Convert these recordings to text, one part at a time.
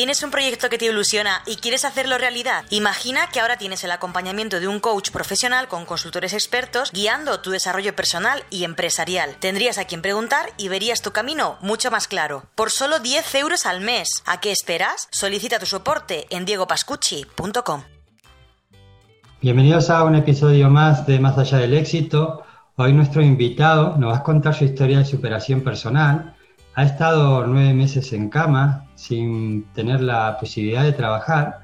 ¿Tienes un proyecto que te ilusiona y quieres hacerlo realidad? Imagina que ahora tienes el acompañamiento de un coach profesional con consultores expertos guiando tu desarrollo personal y empresarial. Tendrías a quien preguntar y verías tu camino mucho más claro. Por solo 10 euros al mes. ¿A qué esperas? Solicita tu soporte en diegopascucci.com. Bienvenidos a un episodio más de Más allá del éxito. Hoy nuestro invitado nos va a contar su historia de superación personal ha estado nueve meses en cama sin tener la posibilidad de trabajar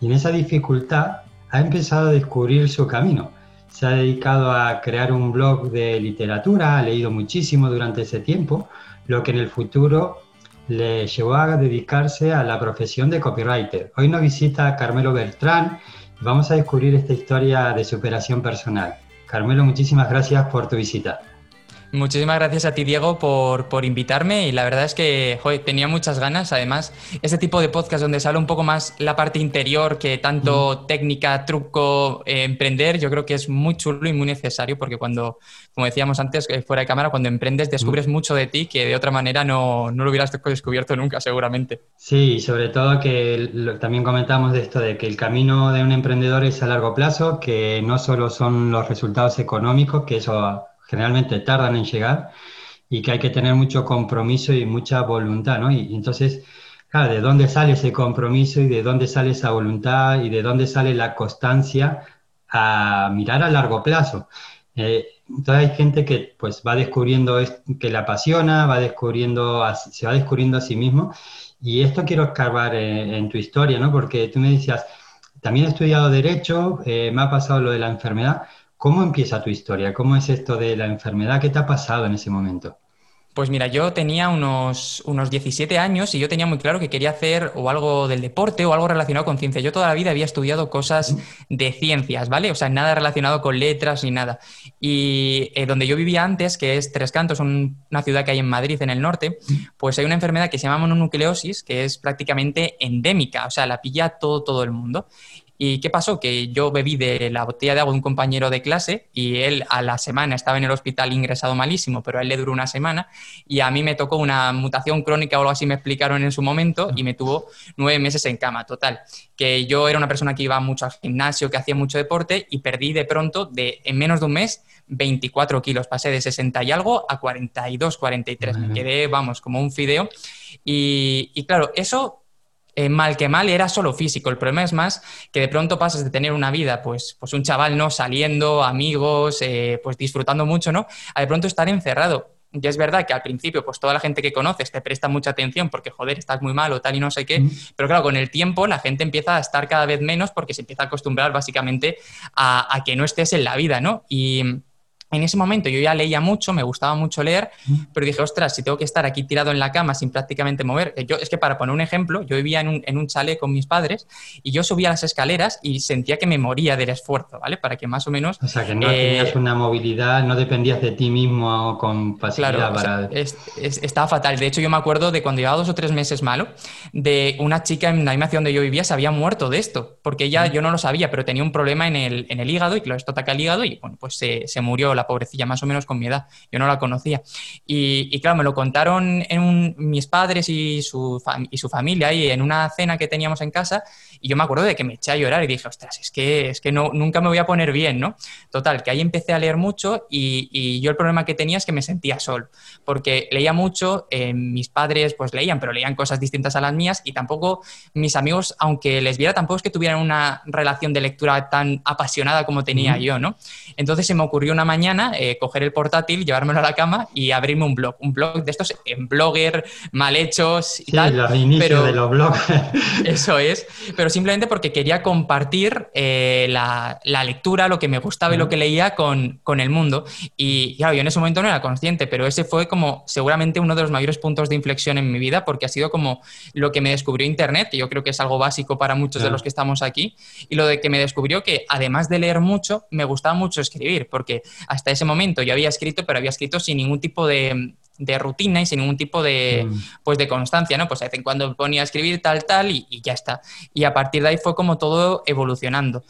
y en esa dificultad ha empezado a descubrir su camino. Se ha dedicado a crear un blog de literatura, ha leído muchísimo durante ese tiempo, lo que en el futuro le llevó a dedicarse a la profesión de copywriter. Hoy nos visita Carmelo Bertrán y vamos a descubrir esta historia de superación personal. Carmelo, muchísimas gracias por tu visita. Muchísimas gracias a ti, Diego, por, por invitarme y la verdad es que tenía muchas ganas. Además, este tipo de podcast donde se habla un poco más la parte interior que tanto técnica, truco, eh, emprender, yo creo que es muy chulo y muy necesario porque cuando, como decíamos antes, eh, fuera de cámara, cuando emprendes descubres mucho de ti que de otra manera no, no, lo hubieras descubierto nunca, seguramente. Sí, sobre todo que también comentamos de esto de que el camino de un emprendedor es a largo plazo, que no solo son los resultados económicos, que eso generalmente tardan en llegar y que hay que tener mucho compromiso y mucha voluntad, ¿no? Y, entonces, ¿de dónde sale ese compromiso y de dónde sale esa voluntad y de dónde sale la constancia a mirar a largo plazo? Eh, entonces hay gente que pues va descubriendo que le apasiona, va descubriendo, se va descubriendo a sí mismo y esto quiero escarbar en, tu historia, ¿no? Porque tú me decías, también he estudiado Derecho, eh, me ha pasado lo de la enfermedad, ¿Cómo empieza tu historia? ¿Cómo es esto de la enfermedad? ¿Qué te ha pasado en ese momento? Pues mira, yo tenía unos, unos 17 años y yo tenía muy claro que quería hacer o algo del deporte o algo relacionado con ciencia. Yo toda la vida había estudiado cosas de ciencias, ¿vale? O sea, nada relacionado con letras ni nada. Y eh, donde yo vivía antes, que es Tres Cantos, una ciudad que hay en Madrid, en el norte, pues hay una enfermedad que se llama mononucleosis, que es prácticamente endémica, o sea, la pilla todo, todo el mundo. ¿Y qué pasó? Que yo bebí de la botella de agua de un compañero de clase y él a la semana estaba en el hospital ingresado malísimo, pero a él le duró una semana y a mí me tocó una mutación crónica o algo así me explicaron en su momento y me tuvo nueve meses en cama, total. Que yo era una persona que iba mucho al gimnasio, que hacía mucho deporte y perdí de pronto, de, en menos de un mes, 24 kilos. Pasé de 60 y algo a 42, 43. Me quedé, vamos, como un fideo. Y, y claro, eso eh, mal que mal era solo físico. El problema es más que de pronto pasas de tener una vida, pues, pues un chaval, ¿no? Saliendo, amigos, eh, pues disfrutando mucho, ¿no? A de pronto estar encerrado. Y es verdad que al principio, pues toda la gente que conoces te presta mucha atención porque, joder, estás muy mal o tal y no sé qué. Pero claro, con el tiempo la gente empieza a estar cada vez menos porque se empieza a acostumbrar básicamente a, a que no estés en la vida, ¿no? Y en ese momento yo ya leía mucho, me gustaba mucho leer, pero dije, ostras, si tengo que estar aquí tirado en la cama sin prácticamente mover. Yo, es que para poner un ejemplo, yo vivía en un, en un chalet con mis padres y yo subía las escaleras y sentía que me moría del esfuerzo, ¿vale? Para que más o menos... O sea, que no tenías eh, una movilidad, no dependías de ti mismo con facilidad claro, para... estaba fatal. De hecho, yo me acuerdo de cuando llevaba dos o tres meses malo, de una chica en la misma ciudad donde yo vivía se había muerto de esto, porque ella, yo no lo sabía, pero tenía un problema en el, en el hígado y claro, esto ataca el hígado y bueno, pues se, se murió la pobrecilla, más o menos con mi edad. Yo no la conocía. Y, claro, me lo contaron en mis padres y su, y su familia y en una cena que teníamos en casa. Y yo me acuerdo de que me eché a llorar y dije, ostras, es que, es que no, nunca me voy a poner bien, ¿no? Total, que ahí empecé a leer mucho y, yo el problema que tenía es que me sentía solo, porque leía mucho, eh, mis padres pues leían, pero leían cosas distintas a las mías y tampoco mis amigos, aunque les viera, tampoco es que tuvieran una relación de lectura tan apasionada como tenía yo, ¿no? Entonces se me ocurrió una mañana eh, coger el portátil, llevármelo a la cama y abrirme un blog, un blog de estos en blogger, mal hechos y tal. pero, de los blogs. Eso es, pero simplemente porque quería compartir eh, la, lectura, lo que me gustaba y lo que leía con, el mundo. Y claro, yo en ese momento no era consciente, pero ese fue como seguramente uno de los mayores puntos de inflexión en mi vida, porque ha sido como lo que me descubrió Internet, y yo creo que es algo básico para muchos de los que estamos aquí, y lo de que me descubrió que además de leer mucho, me gustaba mucho escribir, porque hasta ese momento yo había escrito, pero había escrito sin ningún tipo de, de rutina y sin ningún tipo de, mm. pues de constancia, ¿no? Pues de vez en cuando ponía a escribir tal, tal y, ya está. Y a partir de ahí fue como todo evolucionando.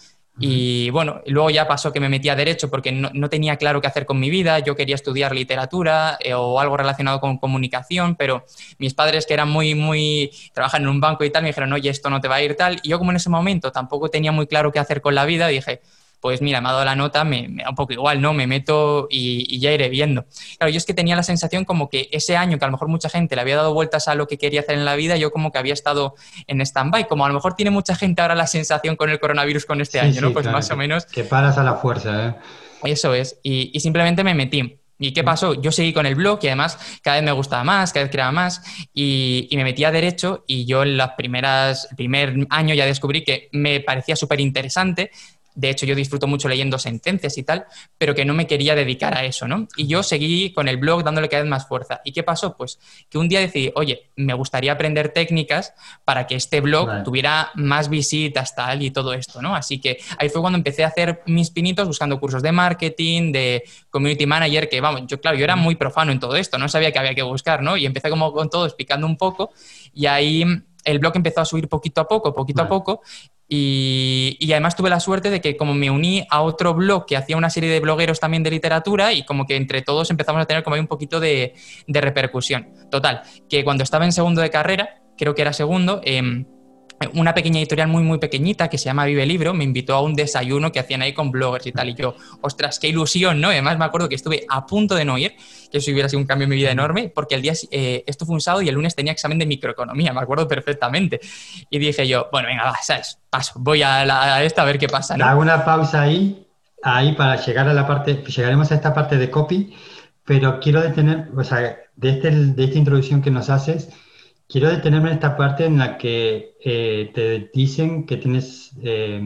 Y bueno, luego ya pasó que me metí a derecho porque no, tenía claro qué hacer con mi vida. Yo quería estudiar literatura eh, o algo relacionado con comunicación, pero mis padres, que eran muy, muy, trabajan en un banco y tal, me dijeron, oye, esto no te va a ir tal. Y yo, como en ese momento tampoco tenía muy claro qué hacer con la vida, dije, pues mira, me ha dado la nota, me, da un poco igual, ¿no? Me meto y, ya iré viendo. Claro, yo es que tenía la sensación como que ese año, que a lo mejor mucha gente le había dado vueltas a lo que quería hacer en la vida, yo como que había estado en stand-by, como a lo mejor tiene mucha gente ahora la sensación con el coronavirus con este año, ¿no? Pues más o menos. Que paras a la fuerza, ¿eh? Eso es, y, simplemente me metí. ¿Y qué pasó? Yo seguí con el blog y además cada vez me gustaba más, cada vez creaba más y, y me metí a derecho y yo en las primeras, el primer año ya descubrí que me parecía súper interesante de hecho, yo disfruto mucho leyendo sentencias y tal, pero que no me quería dedicar a eso, ¿no? Y yo seguí con el blog dándole cada vez más fuerza. ¿Y qué pasó? Pues que un día decidí, oye, me gustaría aprender técnicas para que este blog tuviera más visitas, tal, y todo esto, ¿no? Así que ahí fue cuando empecé a hacer mis pinitos buscando cursos de marketing, de community manager, que vamos, yo claro, yo era muy profano en todo esto, no sabía qué había que buscar, ¿no? Y empecé como con todo explicando un poco y ahí el blog empezó a subir poquito a poco, poquito a poco, y, además tuve la suerte de que como me uní a otro blog que hacía una serie de blogueros también de literatura y como que entre todos empezamos a tener como un poquito de, repercusión. Total, que cuando estaba en segundo de carrera, creo que era segundo, eh, una pequeña editorial muy, muy pequeñita que se llama Vive Libro, me invitó a un desayuno que hacían ahí con bloggers y tal. Y yo, ostras, qué ilusión, ¿no? Además, me acuerdo que estuve a punto de no ir, que eso hubiera sido un cambio en mi vida enorme, porque el día, eh, esto fue un sábado y el lunes tenía examen de microeconomía, me acuerdo perfectamente. Y dije yo, bueno, venga, va, ¿sabes? Paso, voy a, la, esta a ver qué pasa, ¿no? Hago una pausa ahí, ahí para llegar a la parte, llegaremos a esta parte de copy, pero quiero detener, o sea, de, este, de esta introducción que nos haces, Quiero detenerme en esta parte en la que eh, te dicen que tienes eh,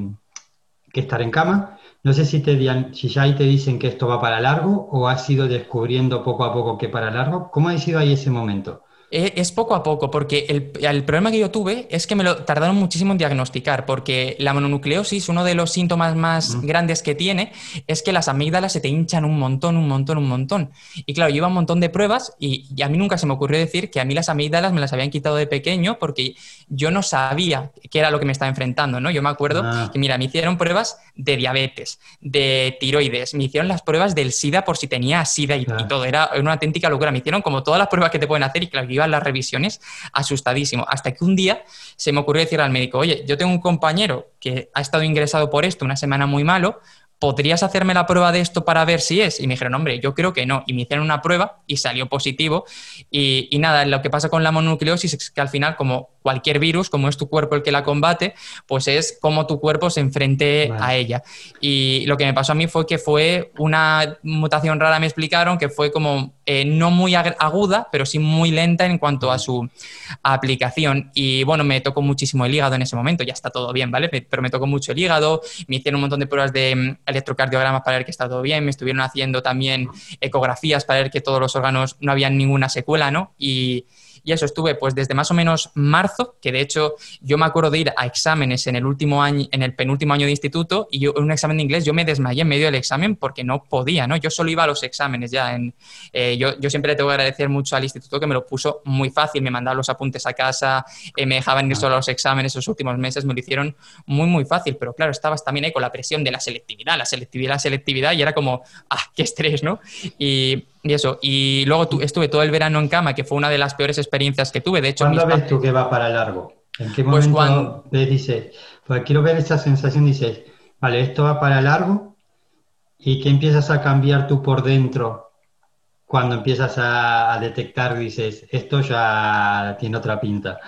que estar en cama. No sé si, te, si ya ahí te dicen que esto va para largo o has ido descubriendo poco a poco que para largo. ¿Cómo ha sido ahí ese momento? Es poco a poco, porque el, problema que yo tuve es que me lo tardaron muchísimo en diagnosticar, porque la mononucleosis, uno de los síntomas más grandes que tiene, es que las amígdalas se te hinchan un montón, un montón, un montón. Y claro, lleva un montón de pruebas y, a mí nunca se me ocurrió decir que a mí las amígdalas me las habían quitado de pequeño porque yo no sabía qué era lo que me estaba enfrentando, ¿no? Yo me acuerdo ah. que, mira, me hicieron pruebas de diabetes, de tiroides, me hicieron las pruebas del SIDA por si tenía SIDA y, todo, era una auténtica locura. Me hicieron como todas las pruebas que te pueden hacer y claro, iba las revisiones asustadísimo. Hasta que un día se me ocurrió decir al médico, oye, yo tengo un compañero que ha estado ingresado por esto una semana muy malo, ¿podrías hacerme la prueba de esto para ver si es? Y me dijeron, hombre, yo creo que no. Y me hicieron una prueba y salió positivo. Y, y, nada, lo que pasa con la mononucleosis es que al final, como cualquier virus, como es tu cuerpo el que la combate, pues es como tu cuerpo se enfrente a ella. Y lo que me pasó a mí fue que fue una mutación rara, me explicaron, que fue como eh, no muy aguda, pero sí muy lenta en cuanto a su aplicación. Y bueno, me tocó muchísimo el hígado en ese momento, ya está todo bien, ¿vale? Pero me tocó mucho el hígado, me hicieron un montón de pruebas de mm, electrocardiogramas para ver que está todo bien, me estuvieron haciendo también ecografías para ver que todos los órganos no habían ninguna secuela, ¿no? Y, y eso estuve pues desde más o menos marzo, que de hecho yo me acuerdo de ir a exámenes en el último año, en el penúltimo año de instituto y yo en un examen de inglés yo me desmayé en medio del examen porque no podía, ¿no? Yo solo iba a los exámenes ya. En, eh, yo, yo, siempre le tengo que agradecer mucho al instituto que me lo puso muy fácil, me mandaba los apuntes a casa, eh, me dejaban ir solo a los exámenes esos últimos meses, me lo hicieron muy, muy fácil, pero claro, estabas también ahí con la presión de la selectividad, la selectividad, la selectividad y era como, ah, qué estrés, ¿no? Y y eso, y luego estuve todo el verano en cama, que fue una de las peores experiencias que tuve. De hecho, ¿cuándo ves tú que va para largo? ¿En qué pues momento ves, dices, pues quiero ver esa sensación, dices, vale, esto va para largo, y que empiezas a cambiar tú por dentro cuando empiezas a detectar, dices, esto ya tiene otra pinta.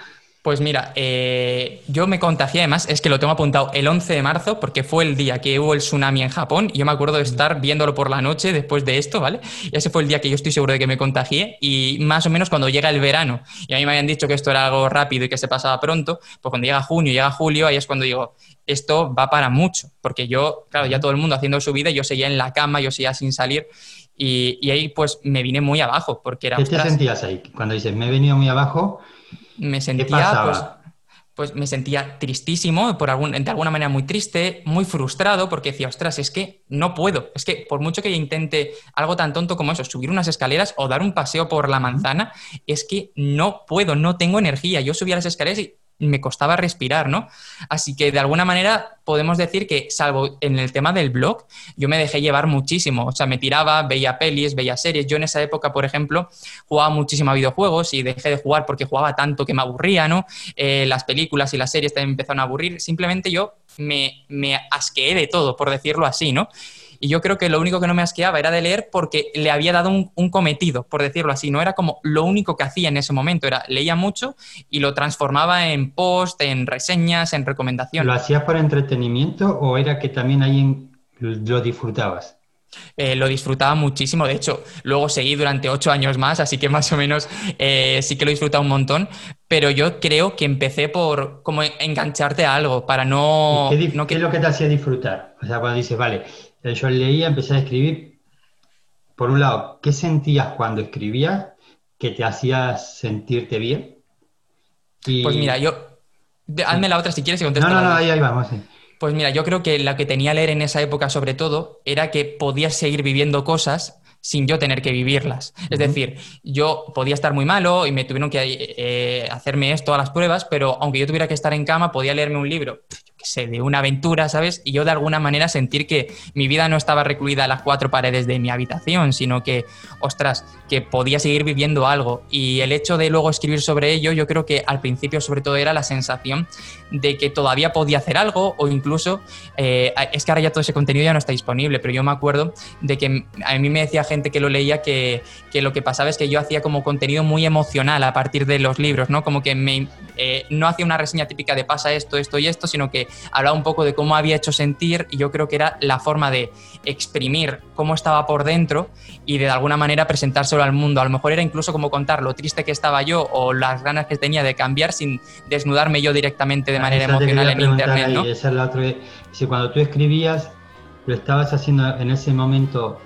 Pues mira, eh, yo me contagié además, es que lo tengo apuntado el 11 de marzo, porque fue el día que hubo el tsunami en Japón, y yo me acuerdo de estar viéndolo por la noche después de esto, ¿vale? Y ese fue el día que yo estoy seguro de que me contagié, y más o menos cuando llega el verano, y a mí me habían dicho que esto era algo rápido y que se pasaba pronto, pues cuando llega junio, llega julio, ahí es cuando digo, esto va para mucho, porque yo, claro, ya todo el mundo haciendo su vida, yo seguía en la cama, yo seguía sin salir, y, ahí pues me vine muy abajo, porque era... ¿Qué te sentías ahí? Cuando dices, me he venido muy abajo me sentía, pues, pues, me sentía tristísimo, por algún, de alguna manera muy triste, muy frustrado, porque decía, ostras, es que no puedo. Es que por mucho que intente algo tan tonto como eso, subir unas escaleras o dar un paseo por la manzana, es que no puedo, no tengo energía. Yo subía las escaleras y me costaba respirar, ¿no? Así que de alguna manera podemos decir que, salvo en el tema del blog, yo me dejé llevar muchísimo. O sea, me tiraba, veía pelis, veía series. Yo en esa época, por ejemplo, jugaba muchísimo a videojuegos y dejé de jugar porque jugaba tanto que me aburría, ¿no? Eh, las películas y las series también empezaron a aburrir. Simplemente yo me, me asqueé de todo, por decirlo así, ¿no? Y yo creo que lo único que no me asqueaba era de leer porque le había dado un, cometido, por decirlo así. No era como lo único que hacía en ese momento, era leía mucho y lo transformaba en post, en reseñas, en recomendaciones. ¿Lo hacías por entretenimiento o era que también ahí lo disfrutabas? Eh, lo disfrutaba muchísimo, de hecho, luego seguí durante ocho años más, así que más o menos eh, sí que lo he disfrutado un montón, pero yo creo que empecé por como engancharte a algo, para no... ¿Qué, no ¿qué es lo que te hacía disfrutar? O sea, cuando dices, vale, yo leía, empecé a escribir. Por un lado, ¿qué sentías cuando escribías que te hacía sentirte bien? Pues mira, yo... Hazme la otra si quieres y contesto. No, no, no, ahí, vamos. Pues mira, yo creo que la que tenía a leer en esa época sobre todo era que podías seguir viviendo cosas sin yo tener que vivirlas. Es decir, yo podía estar muy malo y me tuvieron que eh, hacerme esto a las pruebas, pero aunque yo tuviera que estar en cama, podía leerme un libro de una aventura, ¿sabes? Y yo de alguna manera sentir que mi vida no estaba recluida a las cuatro paredes de mi habitación, sino que, ostras, que podía seguir viviendo algo. Y el hecho de luego escribir sobre ello, yo creo que al principio sobre todo era la sensación de que todavía podía hacer algo o incluso, eh, es que ahora ya todo ese contenido ya no está disponible, pero yo me acuerdo de que a mí me decía gente que lo leía que, que lo que pasaba es que yo hacía como contenido muy emocional a partir de los libros, ¿no? Como que me, eh, no hacía una reseña típica de pasa esto, esto y esto, sino que hablaba un poco de cómo había hecho sentir y yo creo que era la forma de exprimir cómo estaba por dentro y de, alguna manera presentárselo al mundo. A lo mejor era incluso como contar lo triste que estaba yo o las ganas que tenía de cambiar sin desnudarme yo directamente de manera emocional en internet. ¿no? Esa es la otra Si cuando tú escribías, lo estabas haciendo en ese momento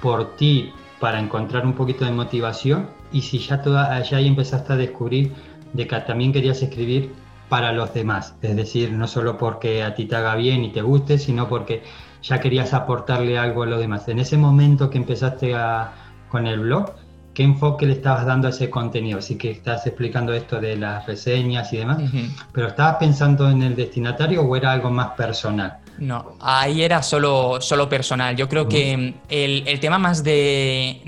por ti para encontrar un poquito de motivación y si ya, toda, ya ahí empezaste a descubrir de que también querías escribir para los demás, es decir, no solo porque a ti te haga bien y te guste, sino porque ya querías aportarle algo a los demás. En ese momento que empezaste con el blog, ¿qué enfoque le estabas dando a ese contenido? Así que estás explicando esto de las reseñas y demás, pero ¿estabas pensando en el destinatario o era algo más personal? No, ahí era solo, solo personal. Yo creo que el, tema más de,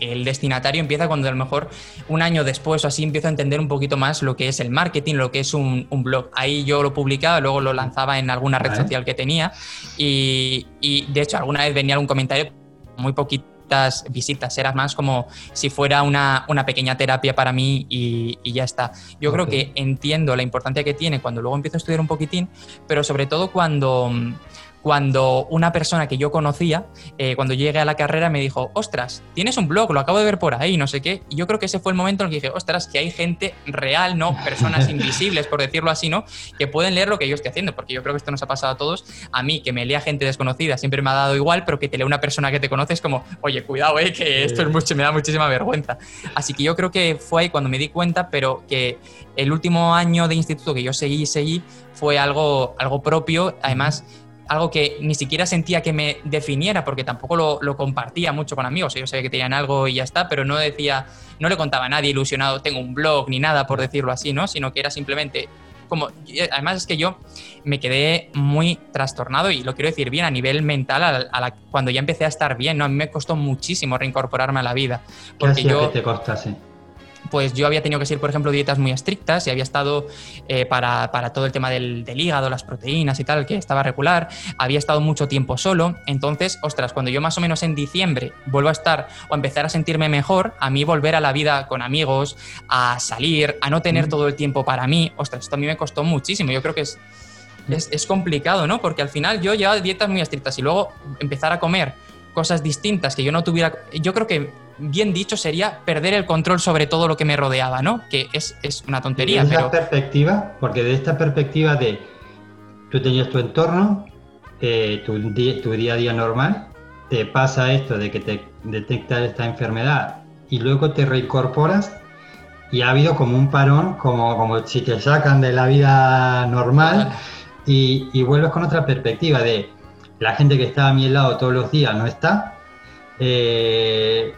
el destinatario empieza cuando a lo mejor un año después o así empiezo a entender un poquito más lo que es el marketing, lo que es un, blog. Ahí yo lo publicaba, luego lo lanzaba en alguna red social que tenía y, y de hecho alguna vez venía algún comentario muy poquito visitas, era más como si fuera una, una pequeña terapia para mí y, ya está. Yo creo que entiendo la importancia que tiene cuando luego empiezo a estudiar un poquitín, pero sobre todo cuando cuando una persona que yo conocía, eh, cuando llegué a la carrera, me dijo, ostras, tienes un blog, lo acabo de ver por ahí, no sé qué. Y yo creo que ese fue el momento en el que dije, ostras, que hay gente real, ¿no? Personas invisibles, por decirlo así, ¿no? Que pueden leer lo que yo estoy haciendo, porque yo creo que esto nos ha pasado a todos. A mí, que me lea gente desconocida, siempre me ha dado igual, pero que te lea una persona que te conoces como, oye, cuidado, ¿eh? Que esto es mucho, me da muchísima vergüenza. Así que yo creo que fue ahí cuando me di cuenta, pero que el último año de instituto que yo seguí y seguí fue algo, algo propio, además algo que ni siquiera sentía que me definiera, porque tampoco lo, compartía mucho con amigos. Yo sabía que tenían algo y ya está, pero no decía, no le contaba a nadie ilusionado, tengo un blog ni nada, por decirlo así, ¿no? Sino que era simplemente como. Además, es que yo me quedé muy trastornado y lo quiero decir bien a nivel mental, a cuando ya empecé a estar bien, ¿no? A mí me costó muchísimo reincorporarme a la vida. Porque ¿Qué yo, que te costase? Pues yo había tenido que seguir, por ejemplo, dietas muy estrictas y había estado eh, para, todo el tema del, hígado, las proteínas y tal, que estaba regular, había estado mucho tiempo solo, entonces, ostras, cuando yo más o menos en diciembre vuelvo a estar o a empezar a sentirme mejor, a mí volver a la vida con amigos, a salir, a no tener todo el tiempo para mí, ostras, esto a mí me costó muchísimo, yo creo que es, es, es complicado, ¿no? Porque al final yo llevaba dietas muy estrictas y luego empezar a comer cosas distintas que yo no tuviera, yo creo que bien dicho sería perder el control sobre todo lo que me rodeaba, ¿no? Que es, una tontería. De esta perspectiva, porque de esta perspectiva de tú tenías tu entorno, eh, tu, día, a día normal, te pasa esto de que te detecta esta enfermedad y luego te reincorporas y ha habido como un parón, como, como si te sacan de la vida normal y, y vuelves con otra perspectiva de la gente que está a mi lado todos los días no está. Eh,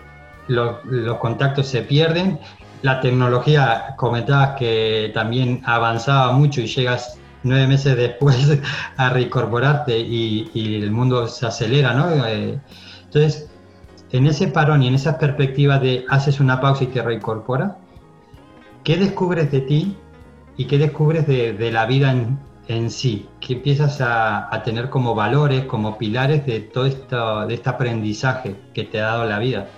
los, contactos se pierden la tecnología, comentabas que también avanzaba mucho y llegas nueve meses después a reincorporarte y, el mundo se acelera, ¿no? Eh, entonces, en ese parón y en esa perspectiva de haces una pausa y te reincorpora, ¿qué descubres de ti y qué descubres de, la vida en, sí? ¿Qué empiezas a, a, tener como valores, como pilares de todo esto, de este aprendizaje que te ha dado la vida?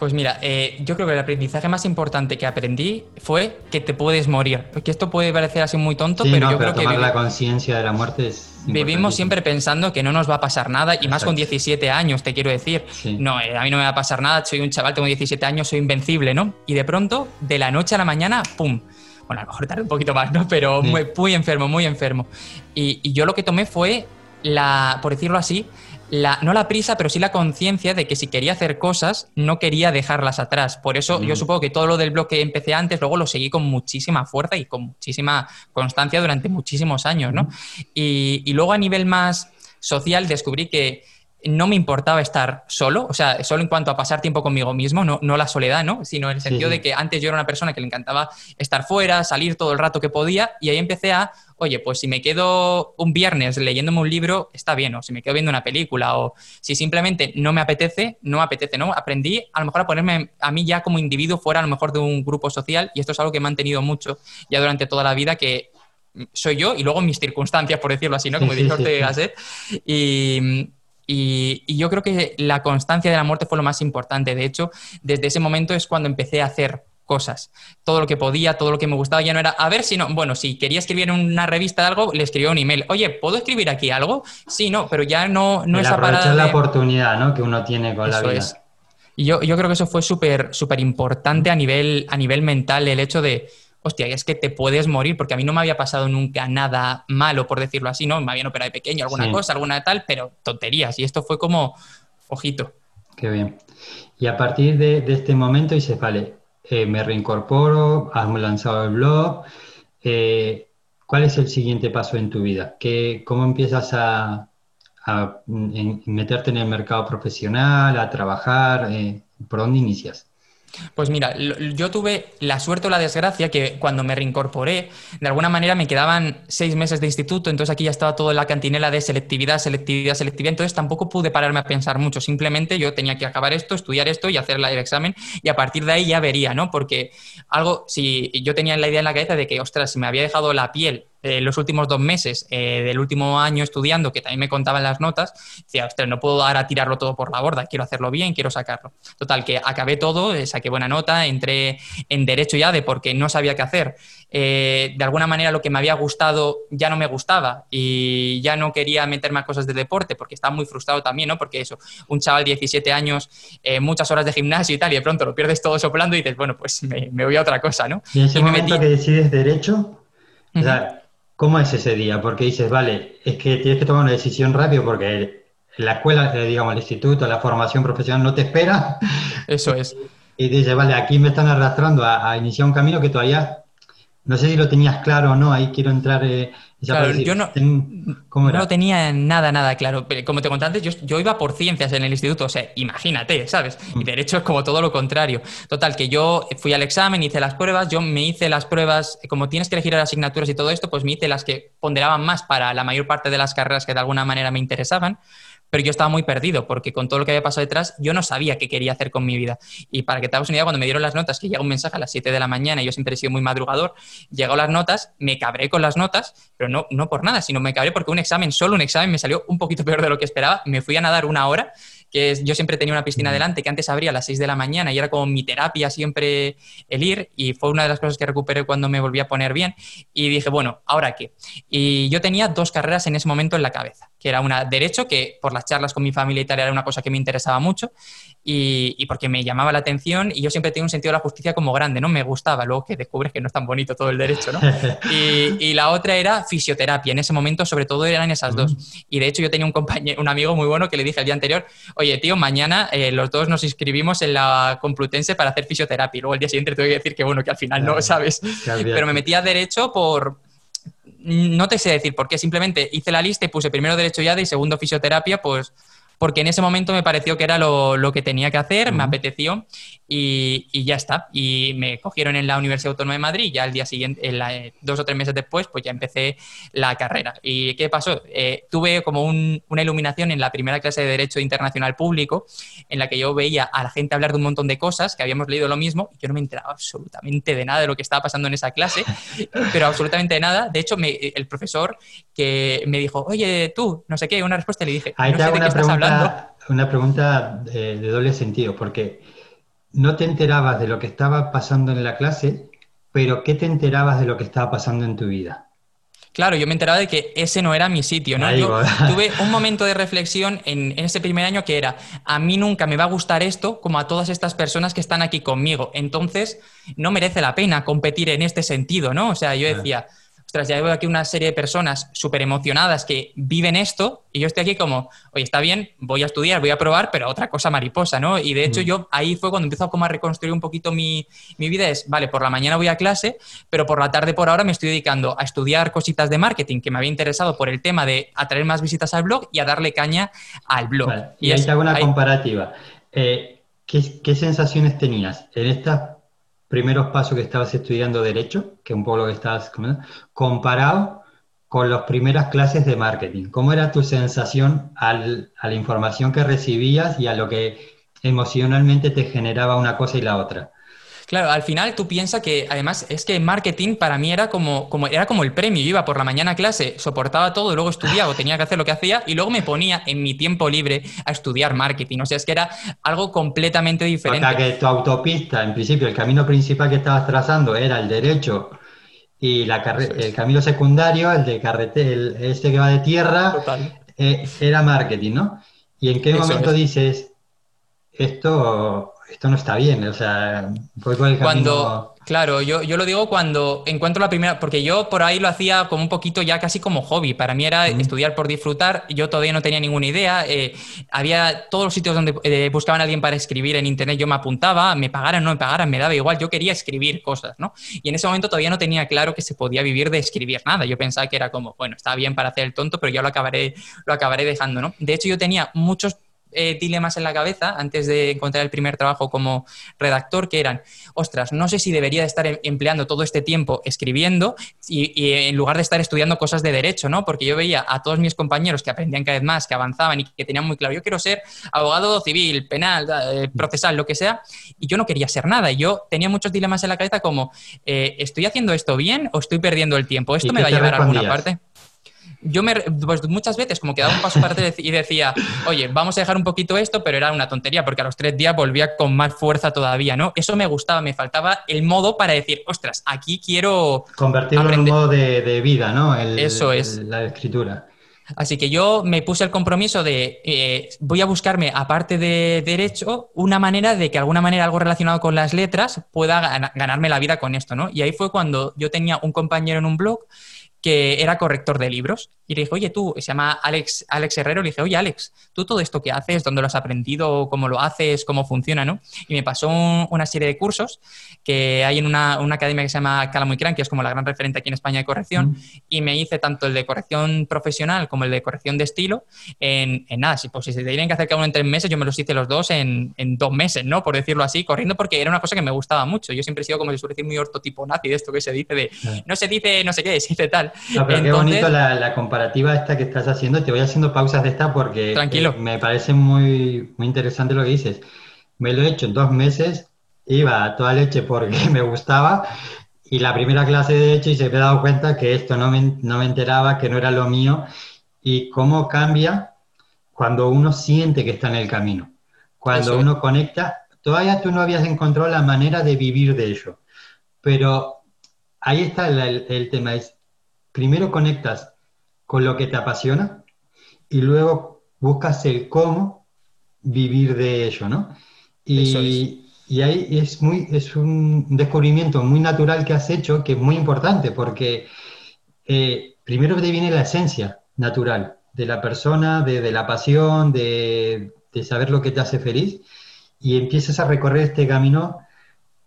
Pues mira, eh, yo creo que el aprendizaje más importante que aprendí fue que te puedes morir. Porque esto puede parecer así muy tonto, pero yo creo tomar que. la conciencia de la muerte es. Vivimos siempre pensando que no nos va a pasar nada, y más con 17 años, te quiero decir. No, eh, a mí no me va a pasar nada, soy un chaval, tengo 17 años, soy invencible, ¿no? Y de pronto, de la noche a la mañana, ¡pum! Bueno, a lo mejor tarde un poquito más, ¿no? Pero muy, muy, enfermo, muy enfermo. Y, y yo lo que tomé fue la, por decirlo así, no la prisa, pero sí la conciencia de que si quería hacer cosas, no quería dejarlas atrás. Por eso yo mm. supongo que todo lo del blog que empecé antes, luego lo seguí con muchísima fuerza y con muchísima constancia durante muchísimos años, ¿no? y, y luego a nivel más social descubrí que no me importaba estar solo, o sea, solo en cuanto a pasar tiempo conmigo mismo, no, no la soledad, ¿no? Sino en el sentido de que antes yo era una persona que le encantaba estar fuera, salir todo el rato que podía, y ahí empecé a, oye, pues si me quedo un viernes leyéndome un libro, está bien, o si me quedo viendo una película, o si simplemente no me apetece, no me apetece, ¿no? Aprendí a lo mejor a ponerme a mí ya como individuo fuera a lo mejor de un grupo social, y esto es algo que he mantenido mucho ya durante toda la vida, que soy yo y luego mis circunstancias, por decirlo así, ¿no? Como dijo Ortega Y y, yo creo que la constancia de la muerte fue lo más importante. De hecho, desde ese momento es cuando empecé a hacer cosas. Todo lo que podía, todo lo que me gustaba, ya no era, a ver si no, bueno, si quería escribir en una revista algo, le escribía un email. Oye, ¿puedo escribir aquí algo? Sí, no, pero ya no, no es aprovechar la oportunidad ¿no? que uno tiene con la vida. Es. Y yo, yo creo que eso fue súper súper importante a nivel, a nivel mental, el hecho de, hostia, es que te puedes morir, porque a mí no me había pasado nunca nada malo, por decirlo así, ¿no? Me habían operado de pequeño, alguna cosa, alguna tal, pero tonterías. Y esto fue como, ojito. Qué bien. Y a partir de, este momento dices, vale, eh, me reincorporo, has lanzado el blog. Eh, ¿Cuál es el siguiente paso en tu vida? ¿Qué, ¿Cómo empiezas a, meterte en el mercado profesional, a trabajar? Eh, ¿Por dónde inicias? Pues mira, yo tuve la suerte o la desgracia que cuando me reincorporé, de alguna manera me quedaban seis meses de instituto, entonces aquí ya estaba todo en la cantinela de selectividad, selectividad, selectividad, entonces tampoco pude pararme a pensar mucho, simplemente yo tenía que acabar esto, estudiar esto y hacer el examen y a partir de ahí ya vería, ¿no? Porque algo, si yo tenía la idea en la cabeza de que, ostras, si me había dejado la piel eh, los últimos dos meses eh, del último año estudiando, que también me contaban las notas, decía, ostras, no puedo ahora tirarlo todo por la borda, quiero hacerlo bien, quiero sacarlo. Total, que acabé todo, eh, saqué buena nota, entré en derecho ya de porque no sabía qué hacer. de alguna manera lo que me había gustado ya no me gustaba y ya no quería meterme a cosas de deporte porque estaba muy frustrado también, ¿no? Porque eso, un chaval de 17 años, muchas horas de gimnasio y tal, y de pronto lo pierdes todo soplando y dices, bueno, pues me, voy a otra cosa, ¿no? Y en ese momento que decides derecho, o sea, ¿Cómo es ese día? Porque dices, vale, es que tienes que tomar una decisión rápido porque la escuela, eh, digamos, el instituto, la formación profesional no te espera. Eso es. Y dices, vale, aquí me están arrastrando a, iniciar un camino que todavía, no sé si lo tenías claro o no, ahí quiero entrar eh, Claro, yo no, no tenía nada, nada claro. Como te conté antes, yo, yo, iba por ciencias en el instituto, o sea, imagínate, ¿sabes? Y mm. derecho es como todo lo contrario. Total, que yo fui al examen, hice las pruebas, yo me hice las pruebas, como tienes que elegir las asignaturas y todo esto, pues me hice las que ponderaban más para la mayor parte de las carreras que de alguna manera me interesaban pero yo estaba muy perdido porque con todo lo que había pasado detrás yo no sabía qué quería hacer con mi vida. Y para que te hagas una idea, cuando me dieron las notas, que llega un mensaje a las 7 de la mañana y yo siempre he sido muy madrugador, llegó las notas, me cabré con las notas, pero no, no por nada, sino me cabré porque un examen, solo un examen, me salió un poquito peor de lo que esperaba. Me fui a nadar una hora que yo siempre tenía una piscina delante que antes abría a las 6 de la mañana y era como mi terapia siempre el ir y fue una de las cosas que recuperé cuando me volví a poner bien y dije, bueno, ¿ahora qué? Y yo tenía dos carreras en ese momento en la cabeza, que era una derecho, que por las charlas con mi familia y tal era una cosa que me interesaba mucho y, porque me llamaba la atención y yo siempre tenía un sentido de la justicia como grande, ¿no? Me gustaba, luego que descubres que no es tan bonito todo el derecho, ¿no? Y, la otra era fisioterapia, en ese momento sobre todo eran esas dos. Y de hecho yo tenía un compañero, un amigo muy bueno que le dije el día anterior, oye, tío, mañana eh, los dos nos inscribimos en la Complutense para hacer fisioterapia. Y luego el día siguiente te voy a decir que, bueno, que al final no, ¿sabes? Pero me metí a derecho por... No te sé decir por qué, simplemente hice la lista y puse primero derecho ya y segundo fisioterapia, pues porque en ese momento me pareció que era lo, que tenía que hacer, me apeteció y, ya está. Y me cogieron en la Universidad Autónoma de Madrid y ya el día siguiente, eh, dos o tres meses después, pues ya empecé la carrera. ¿Y qué pasó? Eh, tuve como una iluminación en la primera clase de Derecho Internacional Público, en la que yo veía a la gente hablar de un montón de cosas, que habíamos leído lo mismo, y yo no me enteraba absolutamente de nada de lo que estaba pasando en esa clase, pero absolutamente de nada. De hecho, el profesor que me dijo, oye, tú, no sé qué, una respuesta, le dije, Ahí no sé de qué estás hablando. Una pregunta de doble sentido, porque no te enterabas de lo que estaba pasando en la clase, pero ¿qué te enterabas de lo que estaba pasando en tu vida? Claro, yo me enteraba de que ese no era mi sitio, ¿no? Yo tuve un momento de reflexión en, en, ese primer año que era, a mí nunca me va a gustar esto como a todas estas personas que están aquí conmigo. Entonces, no merece la pena competir en este sentido, ¿no? O sea, yo decía, ostras, ya veo aquí una serie de personas súper emocionadas que viven esto y yo estoy aquí como, oye, está bien, voy a estudiar, voy a probar, pero otra cosa mariposa, ¿no? Y de hecho mm. yo ahí fue cuando empiezo como a reconstruir un poquito mi, mi, vida, es, vale, por la mañana voy a clase, pero por la tarde por ahora me estoy dedicando a estudiar cositas de marketing que me había interesado por el tema de atraer más visitas al blog y a darle caña al blog. Y, ahí te hago una comparativa. Eh, ¿qué, ¿Qué sensaciones tenías en estas primeros pasos que estabas estudiando Derecho, que es un poco lo que estabas comparado con las primeras clases de marketing. ¿Cómo era tu sensación al, a la información que recibías y a lo que emocionalmente te generaba una cosa y la otra? Claro, al final tú piensas que además es que marketing para mí era como, como, era como el premio. Yo iba por la mañana a clase, soportaba todo, luego estudiaba, tenía que hacer lo que hacía y luego me ponía en mi tiempo libre a estudiar marketing. O sea, es que era algo completamente diferente. O sea, que tu autopista, en principio, el camino principal que estabas trazando era el derecho y la el camino secundario, el de carretera, este que va de tierra, eh, era marketing, ¿no? ¿Y en qué momento dices, esto esto no está bien, o sea, Cuando, claro, yo, yo lo digo cuando encuentro la primera, porque yo por ahí lo hacía como un poquito ya casi como hobby, para mí era estudiar por disfrutar, yo todavía no tenía ninguna idea, eh, había todos los sitios donde eh, buscaban a alguien para escribir en internet, yo me apuntaba, me pagaran, no me pagaran, me daba igual, yo quería escribir cosas, ¿no? Y en ese momento todavía no tenía claro que se podía vivir de escribir nada, yo pensaba que era como, bueno, está bien para hacer el tonto, pero yo lo acabaré, lo acabaré dejando, ¿no? De hecho, yo tenía muchos eh, dilemas en la cabeza antes de encontrar el primer trabajo como redactor, que eran, ostras, no sé si debería de estar em, empleando todo este tiempo escribiendo y, en lugar de estar estudiando cosas de derecho, ¿no? Porque yo veía a todos mis compañeros que aprendían cada vez más, que avanzaban y que tenían muy claro, yo quiero ser abogado civil, penal, eh, procesal, lo que sea, y yo no quería ser nada. Yo tenía muchos dilemas en la cabeza como, eh, ¿estoy haciendo esto bien o estoy perdiendo el tiempo? ¿Esto me va a llevar a alguna parte? Yo me, pues muchas veces como que daba un paso para atrás y decía, oye, vamos a dejar un poquito esto, pero era una tontería porque a los tres días volvía con más fuerza todavía, ¿no? Eso me gustaba, me faltaba el modo para decir, ostras, aquí quiero... Convertirlo en un modo de, vida, ¿no? Eso es. la escritura. Así que yo me puse el compromiso de eh, voy a buscarme, aparte de derecho, una manera de que de alguna manera algo relacionado con las letras pueda ganarme la vida con esto, ¿no? Y ahí fue cuando yo tenía un compañero en un blog que era corrector de libros. Y le dije, oye, tú, se llama Alex, Alex Herrero, le dije, oye, Alex, tú todo esto que haces, dónde lo has aprendido, cómo lo haces, cómo funciona, ¿no? Y me pasó una serie de cursos que hay en una, academia que se llama Cala Muy que es como la gran referente aquí en España de corrección, y me hice tanto el de corrección profesional como el de corrección de estilo en, nada, si, pues, si se tenían que hacer cada uno en tres meses, yo me los hice los dos en, dos meses, ¿no? Por decirlo así, corriendo, porque era una cosa que me gustaba mucho. Yo siempre he sido, como se suele decir, muy ortotipo nazi de esto que se dice de, no se dice no sé qué, se dice tal. No, pero qué bonito la, comparativa esta que estás haciendo. Te voy haciendo pausas de esta porque eh, me parece muy, muy interesante lo que dices. Me lo he hecho en dos meses, iba a toda leche porque me gustaba y la primera clase de hecho y se me he dado cuenta que esto no me, no me enteraba, que no era lo mío y cómo cambia cuando uno siente que está en el camino. Cuando uno conecta, todavía tú no habías encontrado la manera de vivir de ello, pero ahí está el, el tema, es primero conectas con lo que te apasiona y luego buscas el cómo vivir de ello, ¿no? Y, ahí es, muy, es un descubrimiento muy natural que has hecho, que es muy importante, porque eh, primero te viene la esencia natural de la persona, de, la pasión, de, saber lo que te hace feliz, y empiezas a recorrer este camino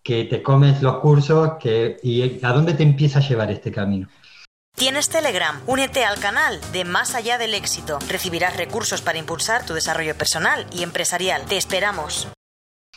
que te comes los cursos, que, y a dónde te empieza a llevar este camino. Tienes Telegram, únete al canal de Más allá del éxito. Recibirás recursos para impulsar tu desarrollo personal y empresarial. Te esperamos.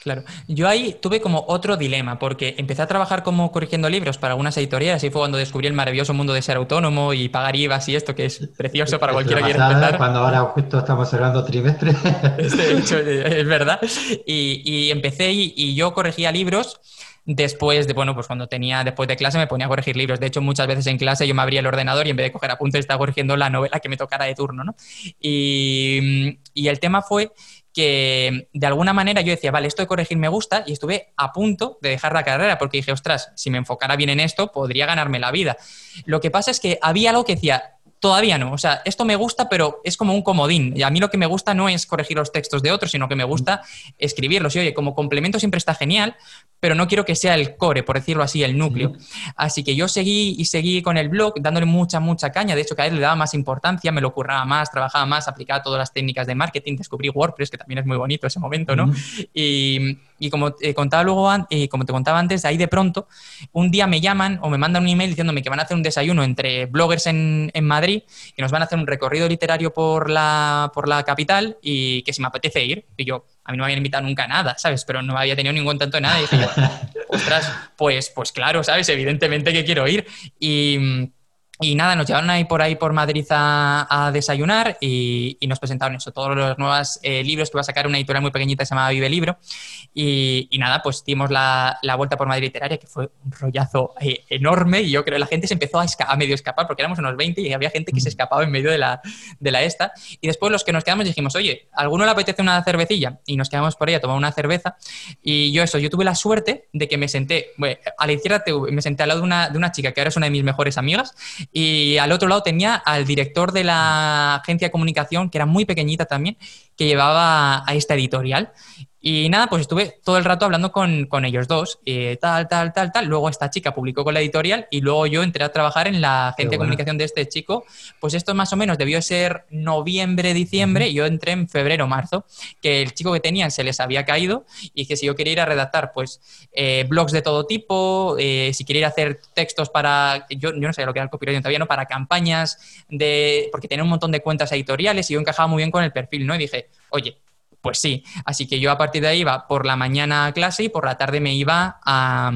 Claro, yo ahí tuve como otro dilema, porque empecé a trabajar como corrigiendo libros para algunas editoriales y fue cuando descubrí el maravilloso mundo de ser autónomo y pagar IVAs y esto, que es precioso para cualquiera que quiera empezar. Cuando ahora justo estamos cerrando trimestre. De hecho, es verdad. Y, empecé y, yo corregía libros después de, bueno, pues cuando tenía, después de clase me ponía a corregir libros. De hecho, muchas veces en clase yo me abría el ordenador y en vez de coger apuntes estaba corrigiendo la novela que me tocara de turno, ¿no? Y, y el tema fue que de alguna manera yo decía, vale, esto de corregir me gusta y estuve a punto de dejar la carrera porque dije, ostras, si me enfocara bien en esto, podría ganarme la vida. Lo que pasa es que había algo que decía, todavía no. O sea, esto me gusta, pero es como un comodín. Y a mí lo que me gusta no es corregir los textos de otros, sino que me gusta escribirlos. Y oye, como complemento siempre está genial, pero no quiero que sea el core, por decirlo así, el núcleo. Así que yo seguí y seguí con el blog, dándole mucha, mucha caña. De hecho, cada vez le daba más importancia, me lo curraba más, trabajaba más, aplicaba todas las técnicas de marketing, descubrí WordPress, que también es muy bonito ese momento, ¿no? y, como te contaba luego, y como te contaba antes, ahí de pronto, un día me llaman o me mandan un email diciéndome que van a hacer un desayuno entre bloggers en, en Madrid y nos van a hacer un recorrido literario por la, por la capital y que si me apetece ir. Y yo, a mí no me habían invitado nunca a nada, ¿sabes? Pero no había tenido ningún tanto de nada. Y dije ostras, pues, pues claro, ¿sabes? Evidentemente que quiero ir. Y y nada, nos llevaron ahí por ahí por Madrid a, desayunar y, nos presentaron eso, todos los nuevos eh, libros que va a sacar una editorial muy pequeñita que se llama Vive Libro. Y, nada, pues dimos la, vuelta por Madrid Literaria, que fue un rollazo eh, enorme. Y yo creo que la gente se empezó a, a, medio escapar, porque éramos unos 20 y había gente que se escapaba en medio de la, de la esta. Y después los que nos quedamos dijimos, oye, ¿alguno le apetece una cervecilla? Y nos quedamos por ahí a tomar una cerveza. Y yo eso, yo tuve la suerte de que me senté, bueno, a la izquierda me senté al lado de una, de una chica que ahora es una de mis mejores amigas y al otro lado tenía al director de la agencia de comunicación, que era muy pequeñita también, que llevaba a esta editorial. Y nada, pues estuve todo el rato hablando con, ellos dos, eh, tal, tal, tal, tal. Luego esta chica publicó con la editorial y luego yo entré a trabajar en la agencia de comunicación de este chico. Pues esto más o menos debió ser noviembre, diciembre, y yo entré en febrero, marzo, que el chico que tenían se les había caído y que si yo quería ir a redactar, pues, eh, blogs de todo tipo, eh, si quería ir a hacer textos para, yo, yo no sabía lo que era el copyright todavía, ¿no? Para campañas de, porque tenía un montón de cuentas editoriales y yo encajaba muy bien con el perfil, ¿no? Y dije, oye, pues sí. Así que yo a partir de ahí iba por la mañana a clase y por la tarde me iba a,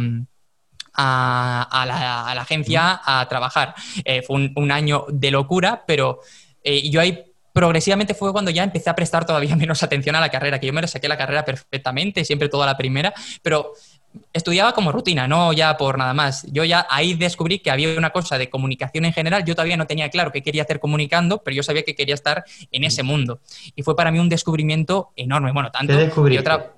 a, la, agencia a trabajar. Eh, fue un, año de locura, pero eh, yo ahí progresivamente fue cuando ya empecé a prestar todavía menos atención a la carrera, que yo me lo saqué la carrera perfectamente, siempre toda la primera, pero estudiaba como rutina, no ya por nada más. Yo ya ahí descubrí que había una cosa de comunicación en general. Yo todavía no tenía claro qué quería hacer comunicando, pero yo sabía que quería estar en ese mundo. Y fue para mí un descubrimiento enorme. Bueno, tanto otra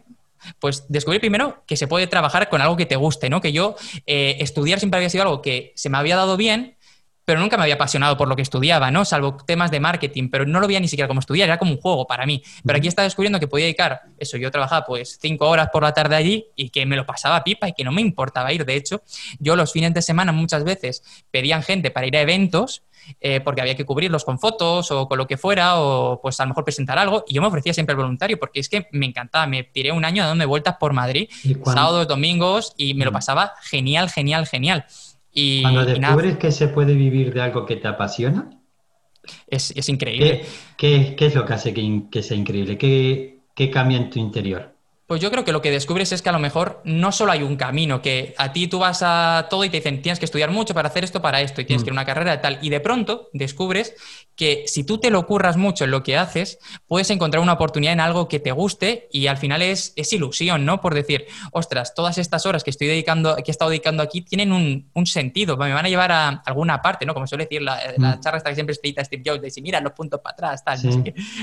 pues descubrí primero que se puede trabajar con algo que te guste, ¿no? Que yo eh, estudiar siempre había sido algo que se me había dado bien, pero nunca me había apasionado por lo que estudiaba, ¿no? Salvo temas de marketing, pero no lo veía ni siquiera como estudiar, era como un juego para mí. Pero aquí estaba descubriendo que podía dedicar, eso, yo trabajaba pues cinco horas por la tarde allí y que me lo pasaba pipa y que no me importaba ir. De hecho, yo los fines de semana muchas veces pedían gente para ir a eventos eh, porque había que cubrirlos con fotos o con lo que fuera, o pues a lo mejor presentar algo. Y yo me ofrecía siempre al voluntario, porque es que me encantaba. Me tiré un año dando vueltas por Madrid, sábados, domingos, y me lo pasaba genial, genial, genial. Y, Cuando descubres que se puede vivir de algo que te apasiona, es, increíble. ¿Qué, es lo que hace que, sea increíble? ¿Qué, ¿Qué cambia en tu interior? Pues yo creo que lo que descubres es que a lo mejor no solo hay un camino, que a ti tú vas a todo y te dicen tienes que estudiar mucho para hacer esto, para esto, y tienes que ir a una carrera de tal, y de pronto descubres que si tú te lo curras mucho en lo que haces, puedes encontrar una oportunidad en algo que te guste y al final es, es ilusión, ¿no? Por decir, ostras, todas estas horas que estoy dedicando, que he estado dedicando aquí tienen un, sentido, me van a llevar a alguna parte, ¿no? Como suele decir la, la charla esta que siempre explica Steve Jobs, de si mira los puntos para atrás, tal,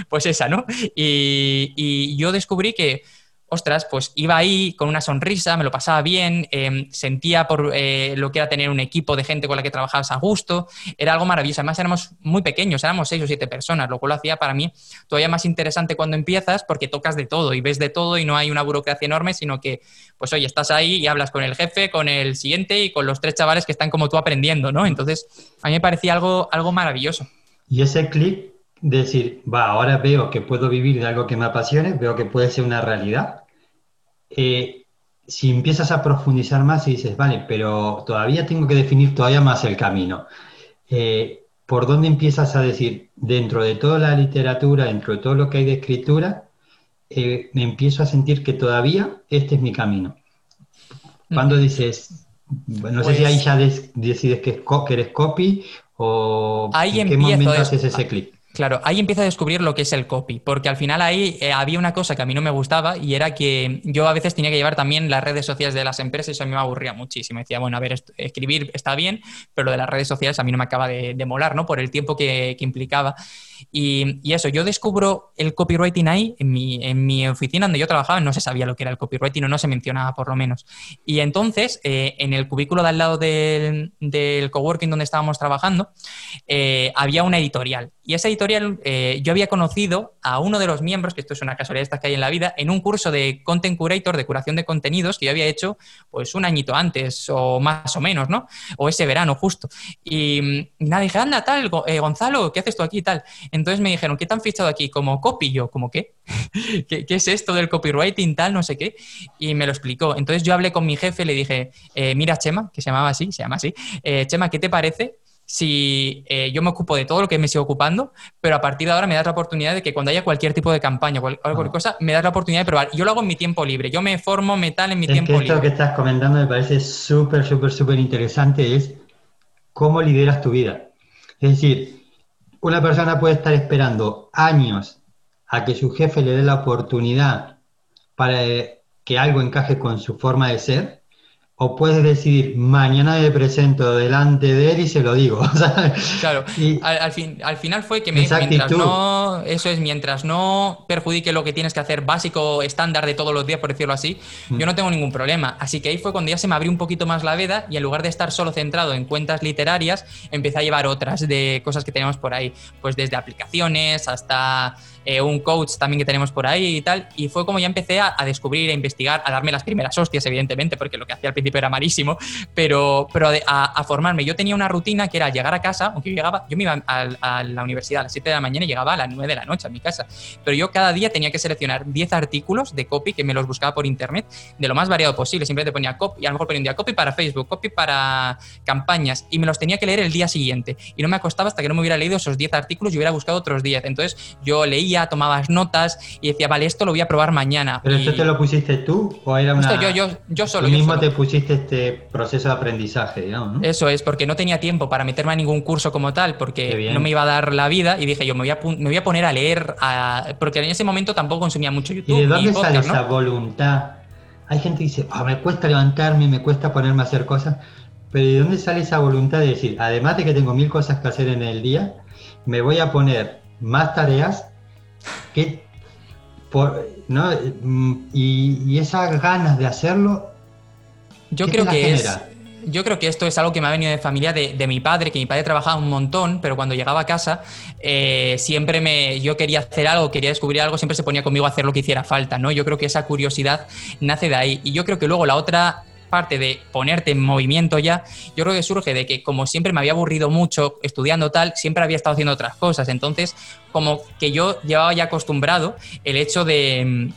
pues esa, ¿no? Y, y yo descubrí que ostras, pues iba ahí con una sonrisa, me lo pasaba bien, em, sentía por eh, lo que era tener un equipo de gente con la que trabajabas a gusto, era algo maravilloso. Además éramos muy pequeños, éramos seis o siete personas, lo cual lo hacía para mí todavía más interesante cuando empiezas porque tocas de todo y ves de todo y no hay una burocracia enorme, sino que, pues oye, estás ahí y hablas con el jefe, con el siguiente y con los tres chavales que están como tú aprendiendo, ¿no? Entonces, a mí me parecía algo, algo maravilloso. Y ese clic decir, va, ahora veo que puedo vivir de algo que me apasione, veo que puede ser una realidad. Eh, si empiezas a profundizar más y dices, vale, pero todavía tengo que definir todavía más el camino. eh, ¿por dónde empiezas a decir, dentro de toda la literatura, dentro de todo lo que hay de escritura, eh, me empiezo a sentir que todavía este es mi camino? Cuando dices, no sé si ahí pues ya decides que, eres copy o ahí en qué momento haces ese clic. Claro, ahí empiezo a descubrir lo que es el copy, porque al final ahí eh, había una cosa que a mí no me gustaba y era que yo a veces tenía que llevar también las redes sociales de las empresas y eso a mí me aburría muchísimo. Decía, bueno, a ver, escribir está bien, pero lo de las redes sociales a mí no me acaba de, molar, ¿no? Por el tiempo que, implicaba. Y, eso, yo descubro el copywriting ahí, en mi, en mi, oficina donde yo trabajaba, no se sabía lo que era el copywriting o no se mencionaba por lo menos. Y entonces, eh, en el cubículo de al lado del, del coworking donde estábamos trabajando, eh, había una editorial. Y esa editorial, eh, yo había conocido a uno de los miembros, que esto es una casualidad esta que hay en la vida, en un curso de Content Curator, de curación de contenidos, que yo había hecho pues un añito antes o más o menos, ¿no? O ese verano justo. Y, nada, dije, anda, tal, Gonzalo, ¿qué haces tú aquí y tal? Entonces me dijeron, ¿qué te han fichado aquí? Como copy. Yo, ¿como qué? qué? es esto del copywriting, tal, no sé qué? Y me lo explicó. Entonces yo hablé con mi jefe, le dije, eh, mira, Chema, que se llamaba así, se llama así, eh, Chema, ¿qué te parece si eh, yo me ocupo de todo lo que me sigo ocupando, pero a partir de ahora me das la oportunidad de que cuando haya cualquier tipo de campaña, cualquier, ah. cosa, me das la oportunidad de probar. Yo lo hago en mi tiempo libre, yo me formo metal en mi tiempo que esto libre. que estás comentando me parece súper, súper, súper interesante, es cómo lideras tu vida. Es decir, una persona puede estar esperando años a que su jefe le dé la oportunidad para que algo encaje con su forma de ser o puedes decidir, mañana me presento delante de él y se lo digo. Claro, al, fin, al final fue que me mientras no, eso es, mientras no perjudique lo que tienes que hacer básico, estándar de todos los días, por decirlo así, mm. yo no tengo ningún problema. Así que ahí fue cuando ya se me abrió un poquito más la veda y en lugar de estar solo centrado en cuentas literarias, empecé a llevar otras de cosas que tenemos por ahí, pues desde aplicaciones hasta eh, un coach también que tenemos por ahí y tal. Y fue como ya empecé a, descubrir, a investigar, a darme las primeras hostias, evidentemente, porque lo que hacía al principio era malísimo, pero, pero a, formarme. Yo tenía una rutina que era llegar a casa, aunque yo llegaba, yo me iba a, la universidad a las 7 de la mañana y llegaba a las 9 de la noche a mi casa. Pero yo cada día tenía que seleccionar 10 artículos de copy que me los buscaba por internet, de lo más variado posible. Siempre te ponía copy, y a lo mejor ponía un día copy para Facebook, copy para campañas, y me los tenía que leer el día siguiente. Y no me acostaba hasta que no me hubiera leído esos 10 artículos y hubiera buscado otros 10. Entonces yo leía tomabas notas y decía, vale, esto lo voy a probar mañana. ¿Pero esto te lo pusiste tú o era una... yo, yo, yo solo. Tú mismo te pusiste este proceso de aprendizaje, digamos, ¿no? Eso es, porque no tenía tiempo para meterme a ningún curso como tal, porque no me iba a dar la vida y dije, yo me voy a, me voy a poner a leer, porque en ese momento tampoco consumía mucho YouTube. ¿Y de dónde sale esa voluntad? Hay gente que dice, oh, me cuesta levantarme, me cuesta ponerme a hacer cosas, pero ¿de dónde sale esa voluntad de decir, además de que tengo mil cosas que hacer en el día, me voy a poner más tareas ¿Qué, por, ¿no? y, esas ganas de hacerlo. Yo creo que es. Yo creo que esto es algo que me ha venido de familia de, mi padre, que mi padre trabajaba un montón, pero cuando llegaba a casa eh, siempre me, yo quería hacer algo, quería descubrir algo, siempre se ponía conmigo a hacer lo que hiciera falta, ¿no? Yo creo que esa curiosidad nace de ahí. Y yo creo que luego la otra parte de ponerte en movimiento ya, yo creo que surge de que como siempre me había aburrido mucho estudiando tal, siempre había estado haciendo otras cosas. Entonces, como que yo llevaba ya acostumbrado el hecho de,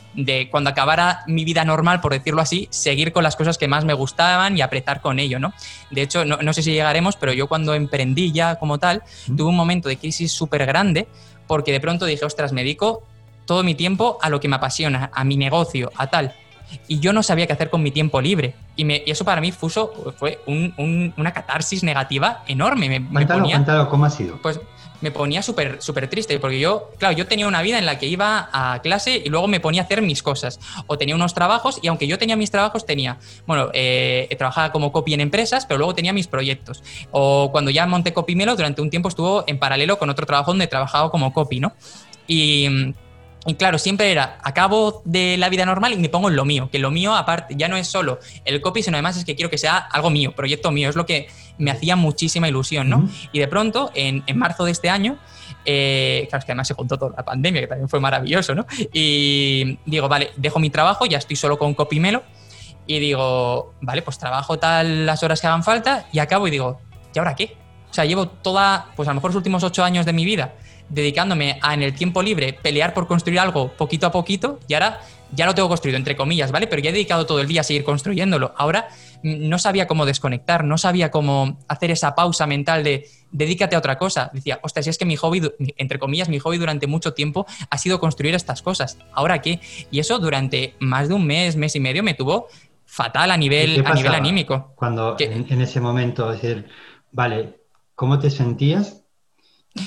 cuando acabara mi vida normal, por decirlo así, seguir con las cosas que más me gustaban y apretar con ello, ¿no? De hecho, no, sé si llegaremos, pero yo cuando emprendí ya como tal, tuve un momento de crisis súper grande porque de pronto dije, ostras, me dedico todo mi tiempo a lo que me apasiona, a mi negocio, a tal y yo no sabía qué hacer con mi tiempo libre. Y, me, y eso para mí fue un, una catarsis negativa enorme. Me, cuéntalo, ¿cómo ha sido? Pues me ponía súper súper triste, porque yo, claro, yo tenía una vida en la que iba a clase y luego me ponía a hacer mis cosas. O tenía unos trabajos y aunque yo tenía mis trabajos, tenía, bueno, eh, trabajaba como copy en empresas, pero luego tenía mis proyectos. O cuando ya monté Copymelo, durante un tiempo estuvo en paralelo con otro trabajo donde trabajaba como copy, ¿no? Y y claro, siempre era, acabo de la vida normal y me pongo en lo mío, que lo mío aparte ya no es solo el copy, sino además es que quiero que sea algo mío, proyecto mío, es lo que me hacía muchísima ilusión, ¿no? Y de pronto, en, marzo de este año, eh, claro, es que además se juntó toda la pandemia, que también fue maravilloso, ¿no? Y digo, vale, dejo mi trabajo, ya estoy solo con Copymelo, y digo, vale, pues trabajo tal las horas que hagan falta, y acabo y digo, ¿y ahora qué? O sea, llevo toda, pues a lo mejor los últimos ocho años de mi vida dedicándome a en el tiempo libre pelear por construir algo poquito a poquito y ahora ya lo tengo construido, entre comillas, ¿vale? Pero ya he dedicado todo el día a seguir construyéndolo. Ahora no sabía cómo desconectar, no sabía cómo hacer esa pausa mental de dedícate a otra cosa. Decía, ostras, si es que mi hobby, entre comillas, mi hobby durante mucho tiempo ha sido construir estas cosas. ¿Ahora qué? Y eso durante más de un mes, mes y medio me tuvo fatal a nivel, a nivel anímico. Cuando en, ese momento, decir, vale, ¿cómo te sentías?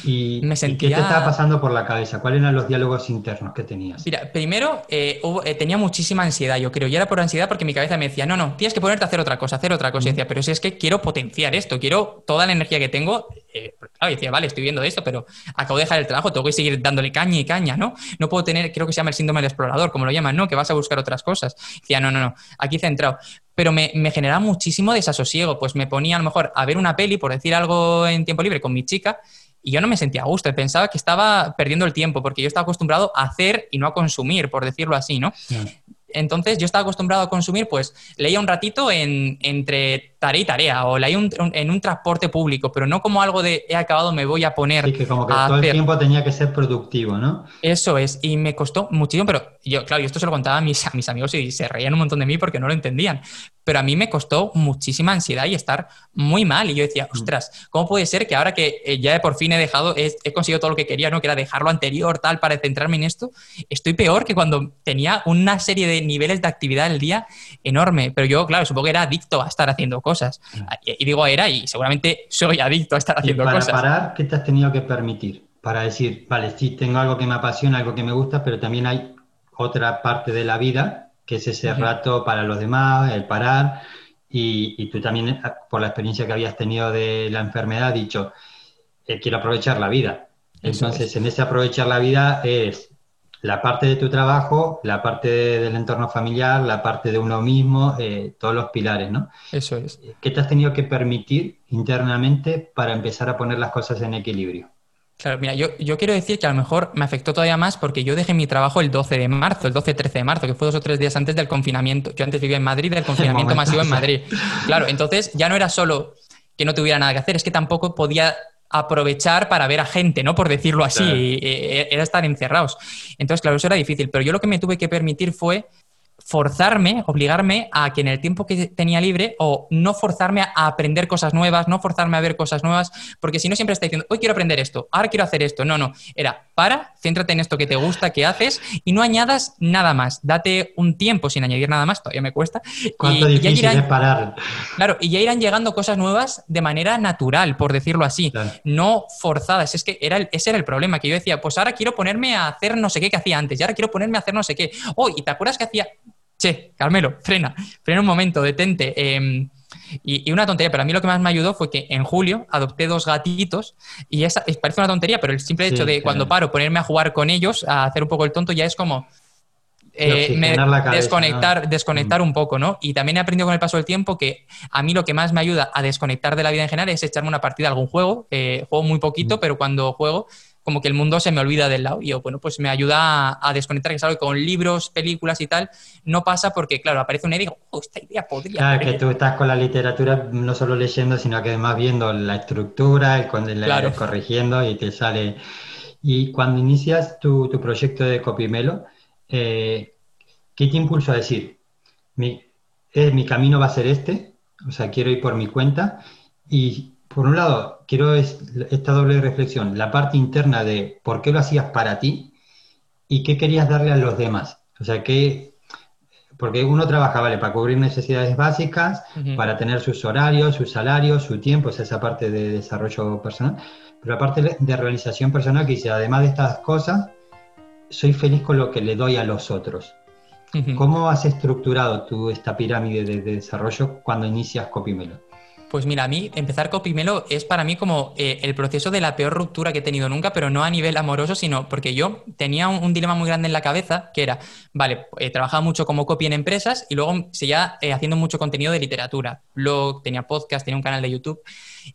Y, me sentía... qué te estaba pasando por la cabeza? ¿Cuáles eran los diálogos internos que tenías? Mira, primero eh, eh, tenía muchísima ansiedad, yo creo, y era por ansiedad porque mi cabeza me decía, no, no, tienes que ponerte a hacer otra cosa, hacer otra cosa. Y decía, pero si es que quiero potenciar esto, quiero toda la energía que tengo. Eh, claro, y decía, vale, estoy viendo esto, pero acabo de dejar el trabajo, tengo que seguir dándole caña y caña, ¿no? No puedo tener, creo que se llama el síndrome del explorador, como lo llaman, ¿no? Que vas a buscar otras cosas. decía, no, no, no, aquí centrado pero me, me, generaba muchísimo desasosiego. Pues me ponía a lo mejor a ver una peli, por decir algo en tiempo libre, con mi chica, y yo no me sentía a gusto, pensaba que estaba perdiendo el tiempo, porque yo estaba acostumbrado a hacer y no a consumir, por decirlo así, ¿no? Entonces yo estaba acostumbrado a consumir, pues leía un ratito en, entre tarea y tarea, o leía en un transporte público, pero no como algo de he acabado, me voy a poner. Sí, que como que todo el tiempo tenía que ser productivo, ¿no? Eso es, y me costó muchísimo, pero yo, claro, y esto se lo contaba a mis, a mis amigos y se reían un montón de mí porque no lo entendían pero a mí me costó muchísima ansiedad y estar muy mal. Y yo decía, mm. ostras, ¿cómo puede ser que ahora que eh, ya por fin he dejado, he, conseguido todo lo que quería, ¿no? Que era dejar lo anterior, tal, para centrarme en esto, estoy peor que cuando tenía una serie de niveles de actividad el día enorme. Pero yo, claro, supongo que era adicto a estar haciendo cosas. Mm. Y, digo era, y seguramente soy adicto a estar haciendo para cosas. Para parar, ¿qué te has tenido que permitir? Para decir, vale, sí, tengo algo que me apasiona, algo que me gusta, pero también hay otra parte de la vida que es ese rato para los demás, el parar y, tú también, eh, por la experiencia que habías tenido de la enfermedad, has dicho, eh, quiero aprovechar la vida. Entonces, en ese aprovechar la vida es la parte de tu trabajo, la parte del entorno familiar, la parte de uno mismo, eh, todos los pilares, ¿no? Eso es. ¿Qué te has tenido que permitir internamente para empezar a poner las cosas en equilibrio? Claro, mira, yo, yo, quiero decir que a lo mejor me afectó todavía más porque yo dejé mi trabajo el 12 de marzo, el 12-13 de marzo, que fue dos o tres días antes del confinamiento. Yo antes vivía en Madrid, del confinamiento masivo en Madrid. Claro, entonces ya no era solo que no tuviera nada que hacer, es que tampoco podía aprovechar para ver a gente, ¿no? Por decirlo así, era estar encerrados. Entonces, claro, eso era difícil, pero yo lo que me tuve que permitir fue forzarme, obligarme a que en el tiempo que tenía libre o no forzarme a aprender cosas nuevas, no forzarme a ver cosas nuevas, porque si no siempre está diciendo, hoy quiero aprender esto, ahora quiero hacer esto. No, no, era para, céntrate en esto que te gusta, que haces y no añadas nada más. Date un tiempo sin añadir nada más, todavía me cuesta. ¿Cuánto y, difícil es parar? Claro, y ya irán llegando cosas nuevas de manera natural, por decirlo así, no forzadas. Es que era ese era el problema, que yo decía, pues ahora quiero ponerme a hacer no sé qué que hacía antes, y ahora quiero ponerme a hacer no sé qué. Oh, ¿y te acuerdas que hacía che, Carmelo, frena, frena un momento, detente. Em, y, una tontería, pero a mí lo que más me ayudó fue que en julio adopté dos gatitos y esa parece una tontería, pero el simple hecho de cuando paro ponerme a jugar con ellos, a hacer un poco el tonto, ya es como eh, desconectar, desconectar mm. un poco, ¿no? Y también he aprendido con el paso del tiempo que a mí lo que más me ayuda a desconectar de la vida en general es echarme una partida a algún juego. Eh, juego muy poquito, mm. pero cuando juego como que el mundo se me olvida del lado. Y yo, bueno, pues me ayuda a, desconectar, que es algo que con libros, películas y tal, no pasa porque, claro, aparece una idea y digo, oh, esta idea podría. Claro, que tú estás con la literatura no solo leyendo, sino que además viendo la estructura, el, corrigiendo y te sale. Y cuando inicias tu, proyecto de Copimelo, eh, ¿qué te impulsó a decir? Mi, eh, mi camino va a ser este, o sea, quiero ir por mi cuenta. Y por un lado, quiero esta doble reflexión, la parte interna de por qué lo hacías para ti y qué querías darle a los demás. O sea, que, porque uno trabaja, vale, para cubrir necesidades básicas, para tener sus horarios, sus salarios, su tiempo, es esa parte de desarrollo personal, pero la parte de realización personal que dice, además de estas cosas, soy feliz con lo que le doy a los otros. ¿Cómo has estructurado tú esta pirámide de, de desarrollo cuando inicias Copimelo? Pues mira, a mí empezar Copimelo es para mí como eh, el proceso de la peor ruptura que he tenido nunca, pero no a nivel amoroso, sino porque yo tenía un, dilema muy grande en la cabeza, que era, vale, he trabajado mucho como copy en empresas y luego seguía eh, haciendo mucho contenido de literatura, blog, tenía podcast, tenía un canal de YouTube.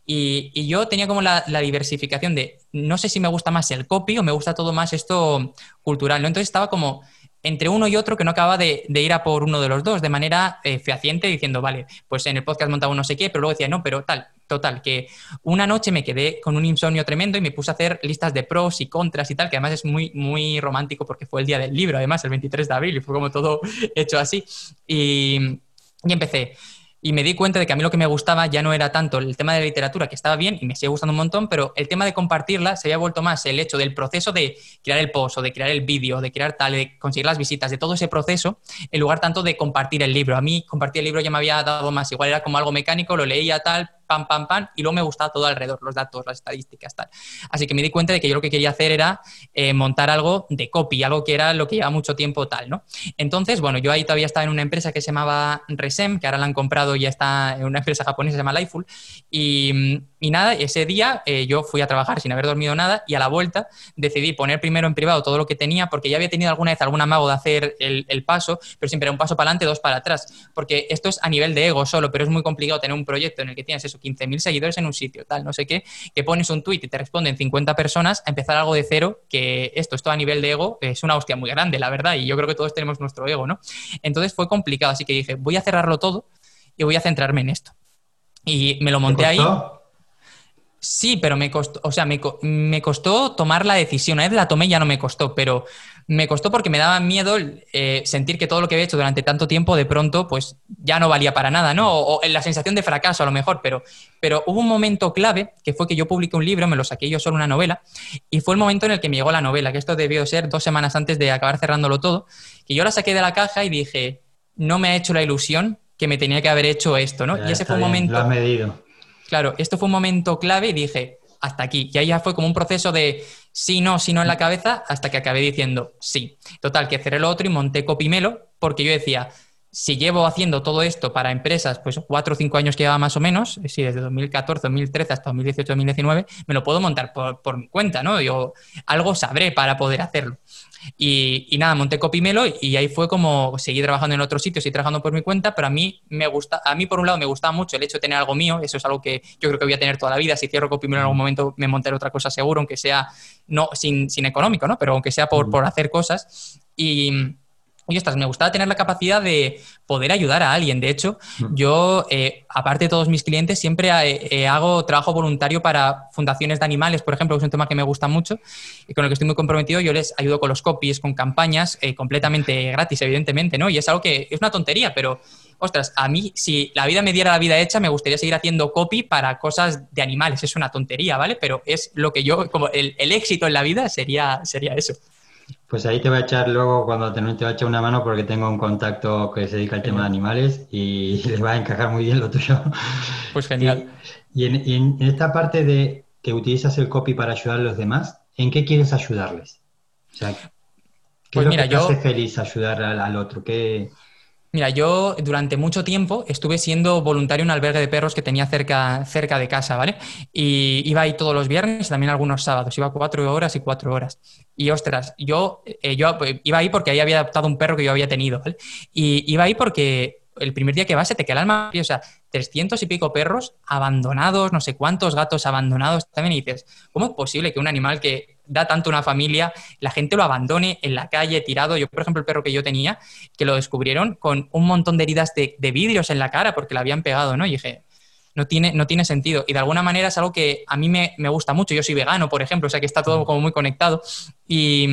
Y, yo tenía como la, la, diversificación de, no sé si me gusta más el copy o me gusta todo más esto cultural, ¿no? Entonces estaba como entre uno y otro que no acaba de, ir a por uno de los dos, de manera eh, fehaciente, diciendo, vale, pues en el podcast montaba no sé qué, pero luego decía, no, pero tal, total, que una noche me quedé con un insomnio tremendo y me puse a hacer listas de pros y contras y tal, que además es muy, muy romántico porque fue el día del libro, además, el 23 de abril, y fue como todo hecho así. Y, y empecé. Y me di cuenta de que a mí lo que me gustaba ya no era tanto el tema de la literatura, que estaba bien y me sigue gustando un montón, pero el tema de compartirla se había vuelto más el hecho del proceso de crear el post o de crear el vídeo, de crear tal, de conseguir las visitas, de todo ese proceso, en lugar tanto de compartir el libro. A mí compartir el libro ya me había dado más, igual era como algo mecánico, lo leía tal, pam, pam, pam, y luego me gustaba todo alrededor, los datos, las estadísticas, tal. Así que me di cuenta de que yo lo que quería hacer era eh, montar algo de copy, algo que era lo que lleva mucho tiempo tal, ¿no? Entonces, bueno, yo ahí todavía estaba en una empresa que se llamaba Resem, que ahora la han comprado y ya está en una empresa japonesa, se llama Lifeful, y, y nada, ese día eh, yo fui a trabajar sin haber dormido nada y a la vuelta decidí poner primero en privado todo lo que tenía, porque ya había tenido alguna vez algún amago de hacer el, paso, pero siempre era un paso para adelante, dos para atrás, porque esto es a nivel de ego solo, pero es muy complicado tener un proyecto en el que tienes eso, 15.000 seguidores en un sitio, tal, no sé qué, que pones un tweet y te responden 50 personas a empezar algo de cero, que esto, esto a nivel de ego es una hostia muy grande, la verdad, y yo creo que todos tenemos nuestro ego, ¿no? Entonces fue complicado, así que dije, voy a cerrarlo todo y voy a centrarme en esto. Y me lo monté ahí. Sí, pero me costó, o sea, me, me, costó tomar la decisión. Una vez la tomé ya no me costó, pero me costó porque me daba miedo eh, sentir que todo lo que había hecho durante tanto tiempo de pronto pues ya no valía para nada, ¿no? O, o, la sensación de fracaso a lo mejor, pero, pero hubo un momento clave que fue que yo publiqué un libro, me lo saqué yo solo una novela, y fue el momento en el que me llegó la novela, que esto debió ser dos semanas antes de acabar cerrándolo todo, que yo la saqué de la caja y dije, no me ha hecho la ilusión que me tenía que haber hecho esto, ¿no? Ya, y ese fue un bien, momento... Lo has medido. Claro, esto fue un momento clave y dije, hasta aquí. Y ahí ya fue como un proceso de sí, no, sí, no en la cabeza, hasta que acabé diciendo sí. Total, que cerré lo otro y monté Copimelo, porque yo decía, si llevo haciendo todo esto para empresas, pues cuatro o cinco años que lleva más o menos, sí, desde 2014, 2013 hasta 2018, 2019, me lo puedo montar por mi cuenta, ¿no? Yo algo sabré para poder hacerlo. Y, y, nada, monté Copimelo y ahí fue como seguí trabajando en otros sitios y trabajando por mi cuenta, pero a mí me gusta, a mí por un lado me gustaba mucho el hecho de tener algo mío, eso es algo que yo creo que voy a tener toda la vida, si cierro Copimelo en algún momento me montaré otra cosa seguro, aunque sea no sin, sin económico, ¿no? Pero aunque sea por, por hacer cosas y y ostras, me gustaba tener la capacidad de poder ayudar a alguien. De hecho, yo, eh, aparte de todos mis clientes, siempre eh, eh, hago trabajo voluntario para fundaciones de animales, por ejemplo, que es un tema que me gusta mucho y con el que estoy muy comprometido. Yo les ayudo con los copies, con campañas eh, completamente gratis, evidentemente, ¿no? Y es algo que es una tontería, pero ostras, a mí, si la vida me diera la vida hecha, me gustaría seguir haciendo copy para cosas de animales. Es una tontería, ¿vale? Pero es lo que yo, como el, el éxito en la vida sería, sería eso. Pues ahí te voy a echar luego cuando te, te voy a echar una mano porque tengo un contacto que se dedica al tema de animales y les va a encajar muy bien lo tuyo. Pues genial. Y, y, en, y en, esta parte de que utilizas el copy para ayudar a los demás, ¿en qué quieres ayudarles? O sea, ¿qué pues es lo mira, que te yo... hace feliz ayudar al, al otro? ¿Qué, Mira, yo durante mucho tiempo estuve siendo voluntario en un albergue de perros que tenía cerca, cerca de casa, ¿vale? Y iba ahí todos los viernes y también algunos sábados. Iba cuatro horas y cuatro horas. Y ostras, yo, eh, yo iba ahí porque ahí había adoptado un perro que yo había tenido, ¿vale? Y iba ahí porque el primer día que vas se te queda el alma, o sea, 300 y pico perros abandonados, no sé cuántos gatos abandonados también y dices, ¿cómo es posible que un animal que da tanto una familia, la gente lo abandone en la calle tirado? Yo, por ejemplo, el perro que yo tenía, que lo descubrieron con un montón de heridas de, de vidrios en la cara porque le habían pegado, ¿no? Y dije, no tiene, no tiene sentido. Y de alguna manera es algo que a mí me, me gusta mucho. Yo soy vegano, por ejemplo, o sea que está todo como muy conectado. Y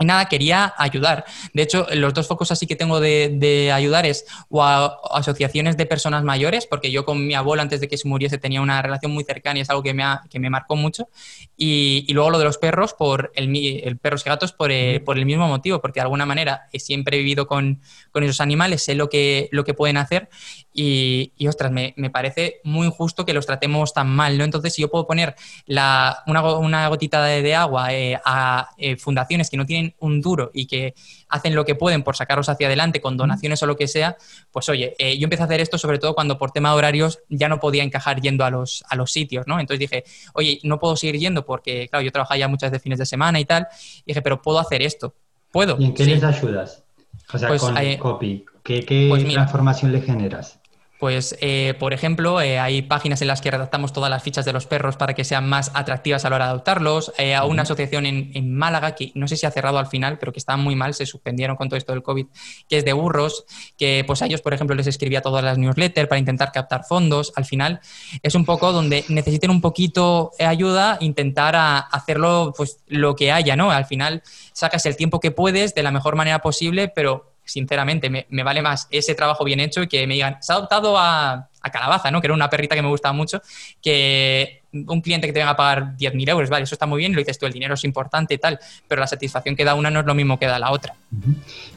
y nada, quería ayudar. De hecho, los dos focos así que tengo de, de ayudar es o a, asociaciones de personas mayores, porque yo con mi abuelo antes de que se muriese tenía una relación muy cercana y es algo que me, ha, que me marcó mucho. Y, y, luego lo de los perros, por el, el perros y gatos, por, eh, por, el mismo motivo, porque de alguna manera siempre he vivido con, con esos animales, sé lo que, lo que pueden hacer y, y ostras, me, me, parece muy injusto que los tratemos tan mal, ¿no? Entonces, si yo puedo poner la, una, una, gotita de, de agua eh, a eh, fundaciones que no tienen un duro y que hacen lo que pueden por sacarlos hacia adelante con donaciones o lo que sea, pues oye, eh, yo empecé a hacer esto sobre todo cuando por tema de horarios ya no podía encajar yendo a los, a los sitios, ¿no? Entonces dije, oye, no puedo seguir yendo porque, claro, yo trabajaba ya muchas de fines de semana y tal, y dije, pero puedo hacer esto, puedo. ¿Y en qué sí. les ayudas? O sea, pues, con eh, copy, ¿qué, qué pues mira, transformación le generas? Pues, eh, por ejemplo, eh, hay páginas en las que redactamos todas las fichas de los perros para que sean más atractivas a la hora de adoptarlos. Eh, a una asociación en, en, Málaga, que no sé si ha cerrado al final, pero que estaban muy mal, se suspendieron con todo esto del COVID, que es de burros, que pues a ellos, por ejemplo, les escribía todas las newsletters para intentar captar fondos. Al final es un poco donde necesiten un poquito de ayuda, intentar a hacerlo pues lo que haya, ¿no? Al final sacas el tiempo que puedes de la mejor manera posible, pero sinceramente, me, vale más ese trabajo bien hecho y que me digan, se ha adoptado a, a Calabaza, ¿no? Que era una perrita que me gustaba mucho, que un cliente que te venga a pagar 10.000 euros, vale, eso está muy bien, lo dices tú, el dinero es importante y tal, pero la satisfacción que da una no es lo mismo que da la otra.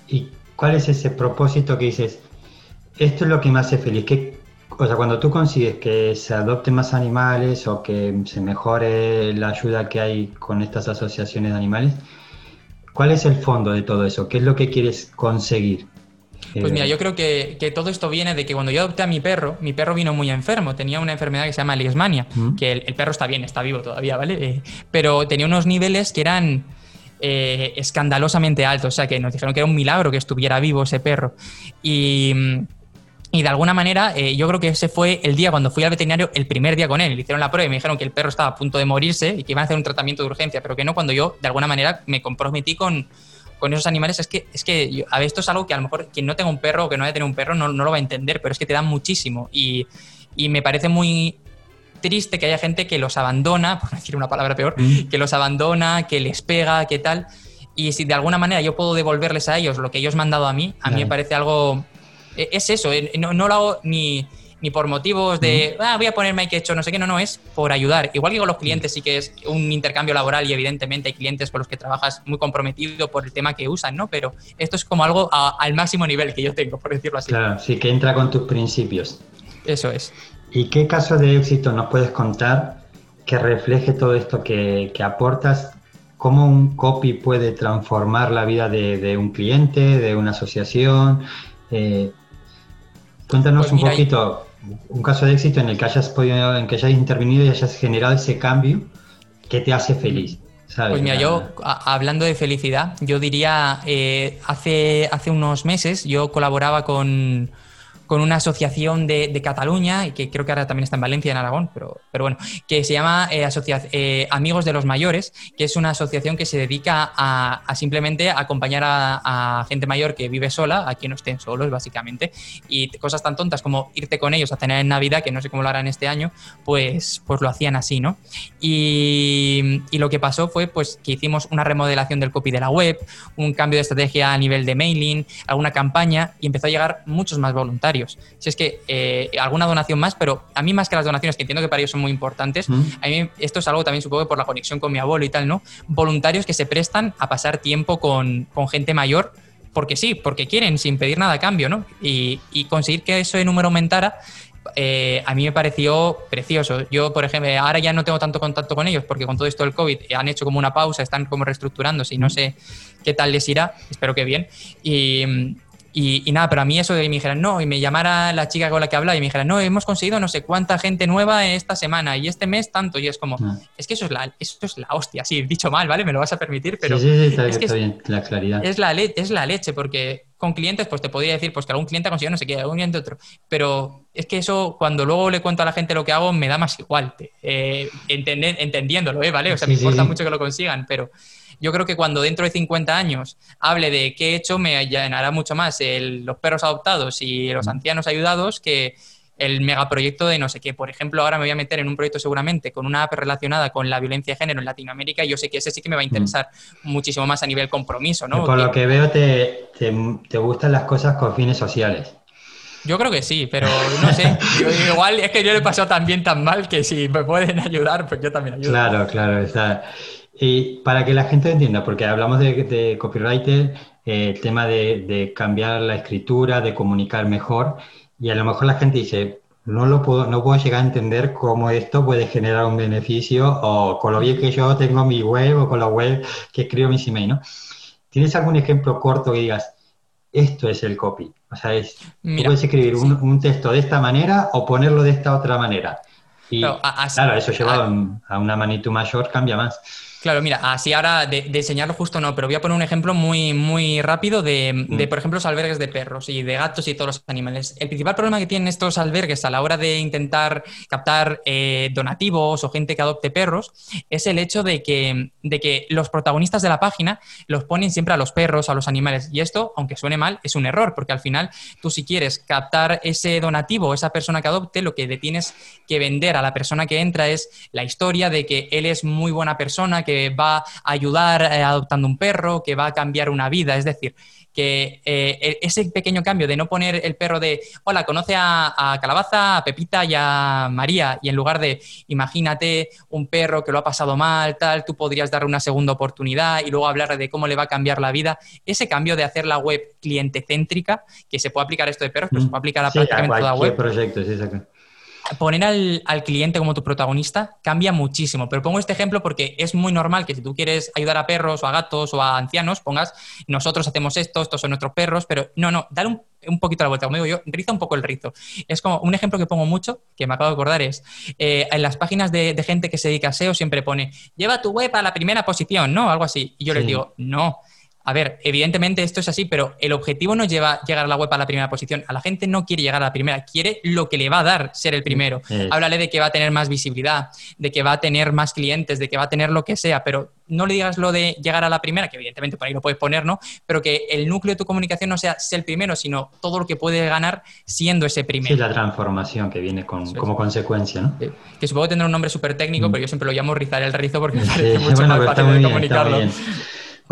¿Y cuál es ese propósito que dices, esto es lo que me hace feliz? ¿Qué, o sea, cuando tú consigues que se adopten más animales o que se mejore la ayuda que hay con estas asociaciones de animales, ¿cuál es el fondo de todo eso? ¿Qué es lo que quieres conseguir? Pues mira, eh, yo creo que, todo esto viene de que cuando yo adopté a mi perro, mi perro vino muy enfermo, tenía una enfermedad que se llama leishmania, que el, perro está bien, está vivo todavía, ¿vale? Eh, pero tenía unos niveles que eran eh, escandalosamente altos, o sea que nos dijeron que era un milagro que estuviera vivo ese perro. Y... de alguna manera, yo creo que ese fue el día cuando fui al veterinario, el primer día con él. Le hicieron la prueba y me dijeron que el perro estaba a punto de morirse y que iban a hacer un tratamiento de urgencia, pero que no cuando yo, de alguna manera, me comprometí con, con esos animales es que, es que a ver, esto es algo que a lo mejor quien no tenga un perro o que no haya tenido un perro no, no lo va a entender, pero es que te dan muchísimo y, y, me parece muy triste que haya gente que los abandona, por decir una palabra peor, mm. que los abandona, que les pega, que tal. Y si de alguna manera yo puedo devolverles a ellos lo que ellos me han dado a mí, a mí me parece algo... E, es eso, eh, no, no lo hago ni ni por motivos de, ah, voy a ponerme que he hecho no sé qué, no, no, es por ayudar. Igual que con los clientes sí que es un intercambio laboral y evidentemente hay clientes con los que trabajas muy comprometido por el tema que usan, ¿no? Pero esto es como algo al máximo nivel que yo tengo, por decirlo así. Claro, sí, que entra con tus principios. Eso es. ¿Y qué caso de éxito nos puedes contar que refleje todo esto que, aportas? ¿Cómo un copy puede transformar la vida de, un cliente, de una asociación? Eh, cuéntanos pues un poquito un caso de éxito en el que hayas podido, en que hayas intervenido y hayas generado ese cambio que te hace feliz. Pues mira, yo hablando de felicidad, yo diría, eh, hace, hace unos meses yo colaboraba con, con una asociación de, Cataluña, y que creo que ahora también está en Valencia, en Aragón, pero, pero bueno, que se llama eh, eh, Amigos de los Mayores, que es una asociación que se dedica a, simplemente acompañar a, gente mayor que vive sola, a quien no estén solos, básicamente, y cosas tan tontas como irte con ellos a cenar en Navidad, que no sé cómo lo harán este año, pues, pues lo hacían así, ¿no? Y, y lo que pasó fue pues que hicimos una remodelación del copy de la web, un cambio de estrategia a nivel de mailing, alguna campaña, y empezó a llegar muchos más voluntarios si es que eh, alguna donación más, pero a mí más que las donaciones, que entiendo que para ellos son muy importantes, a mí esto es algo también supongo por la conexión con mi abuelo y tal, ¿no? Voluntarios que se prestan a pasar tiempo con, gente mayor porque sí, porque quieren, sin pedir nada a cambio, ¿no? Y, conseguir que ese número aumentara, eh, a mí me pareció precioso. Yo, por ejemplo, ahora ya no tengo tanto contacto con ellos porque con todo esto del COVID han hecho como una pausa, están como reestructurándose y no sé qué tal les irá, espero que bien. Y, y, nada, pero a mí eso de que me dijeran, no, y me llamara la chica con la que hablaba y me dijera, no, hemos conseguido no sé cuánta gente nueva esta semana y este mes tanto. Y es como, ah. es que eso es, la, eso es la hostia, sí, dicho mal, ¿vale? Me lo vas a permitir, pero. Sí, sí, está, es que bien, la claridad. Es la, es la leche, porque con clientes, pues te podría decir, pues que algún cliente ha conseguido no sé qué, algún cliente otro. Pero es que eso, cuando luego le cuento a la gente lo que hago, me da más igual, eh, entendiéndolo, ¿eh? ¿Vale? O sea, me importa mucho que lo consigan, pero yo creo que cuando dentro de 50 años hable de qué he hecho, me llenará mucho más los perros adoptados y los ancianos ayudados que el megaproyecto de no sé qué. Por ejemplo, ahora me voy a meter en un proyecto seguramente con una app relacionada con la violencia de género en Latinoamérica y yo sé que ese sí que me va a interesar muchísimo más a nivel compromiso, ¿no? Por lo que veo, te, te, gustan las cosas con fines sociales. Yo creo que sí, pero no sé. igual es que yo le he pasado tan bien, tan mal, que si me pueden ayudar, pues yo también ayudo. Claro, claro. Está. Y para que la gente entienda, porque hablamos de, copywriter, eh, el tema de, cambiar la escritura, de comunicar mejor, y a lo mejor la gente dice, no lo puedo, no puedo llegar a entender cómo esto puede generar un beneficio, o con lo bien que yo tengo mi web, o con la web que escribo mis emails, ¿no? ¿Tienes algún ejemplo corto que digas, esto es el copy? O sea, es, puedes escribir un, texto de esta manera o ponerlo de esta otra manera. Y claro, eso llevado a, a una magnitud mayor cambia más. Claro, mira, así ahora de, enseñarlo justo no, pero voy a poner un ejemplo muy, muy rápido de, mm. por ejemplo, los albergues de perros y de gatos y todos los animales. El principal problema que tienen estos albergues a la hora de intentar captar eh, donativos o gente que adopte perros es el hecho de que, de que los protagonistas de la página los ponen siempre a los perros, a los animales. Y esto, aunque suene mal, es un error, porque al final tú si quieres captar ese donativo, esa persona que adopte, lo que le tienes que vender a la persona que entra es la historia de que él es muy buena persona, que que va a ayudar eh, adoptando un perro, que va a cambiar una vida. Es decir, que eh, e-, ese pequeño cambio de no poner el perro de, hola, conoce a, Calabaza, a Pepita y a María, y en lugar de, imagínate un perro que lo ha pasado mal, tal, tú podrías darle una segunda oportunidad y luego hablar de cómo le va a cambiar la vida, ese cambio de hacer la web cliente céntrica, que se puede aplicar esto de perros, pero se puede aplicar a prácticamente toda web. Proyecto, sí, poner al, cliente como tu protagonista cambia muchísimo. Pero pongo este ejemplo porque es muy normal que si tú quieres ayudar a perros o a gatos o a ancianos, pongas nosotros hacemos esto, estos son nuestros perros, pero no, no, dale un, un poquito la vuelta. Como digo yo, riza un poco el rizo. Es como un ejemplo que pongo mucho, que me acabo de acordar, es eh, en las páginas de, gente que se dedica a SEO siempre pone lleva tu web a la primera posición, ¿no? Algo así. Y yo les digo, no a ver, evidentemente esto es así, pero el objetivo no lleva llegar a la web a la primera posición. A la gente no quiere llegar a la primera, quiere lo que le va a dar ser el primero. Háblale de que va a tener más visibilidad, de que va a tener más clientes, de que va a tener lo que sea, pero no le digas lo de llegar a la primera, que evidentemente por ahí lo puedes poner, ¿no? Pero que el núcleo de tu comunicación no sea ser el primero, sino todo lo que puede ganar siendo ese primero. Sí, la transformación que viene como consecuencia, ¿no? Que supongo tener un nombre súper técnico, mm. pero yo siempre lo llamo rizar el rizo porque me parece mucho más fácil de comunicarlo.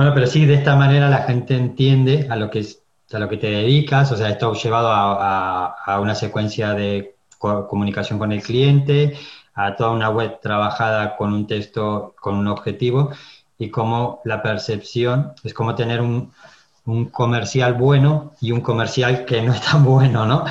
Bueno, pero sí, de esta manera la gente entiende a lo que, a lo que te dedicas, o sea, esto llevado a, una secuencia de comunicación con el cliente, a toda una web trabajada con un texto, con un objetivo, y cómo la percepción es como tener un, un comercial bueno y un comercial que no es tan bueno, ¿no?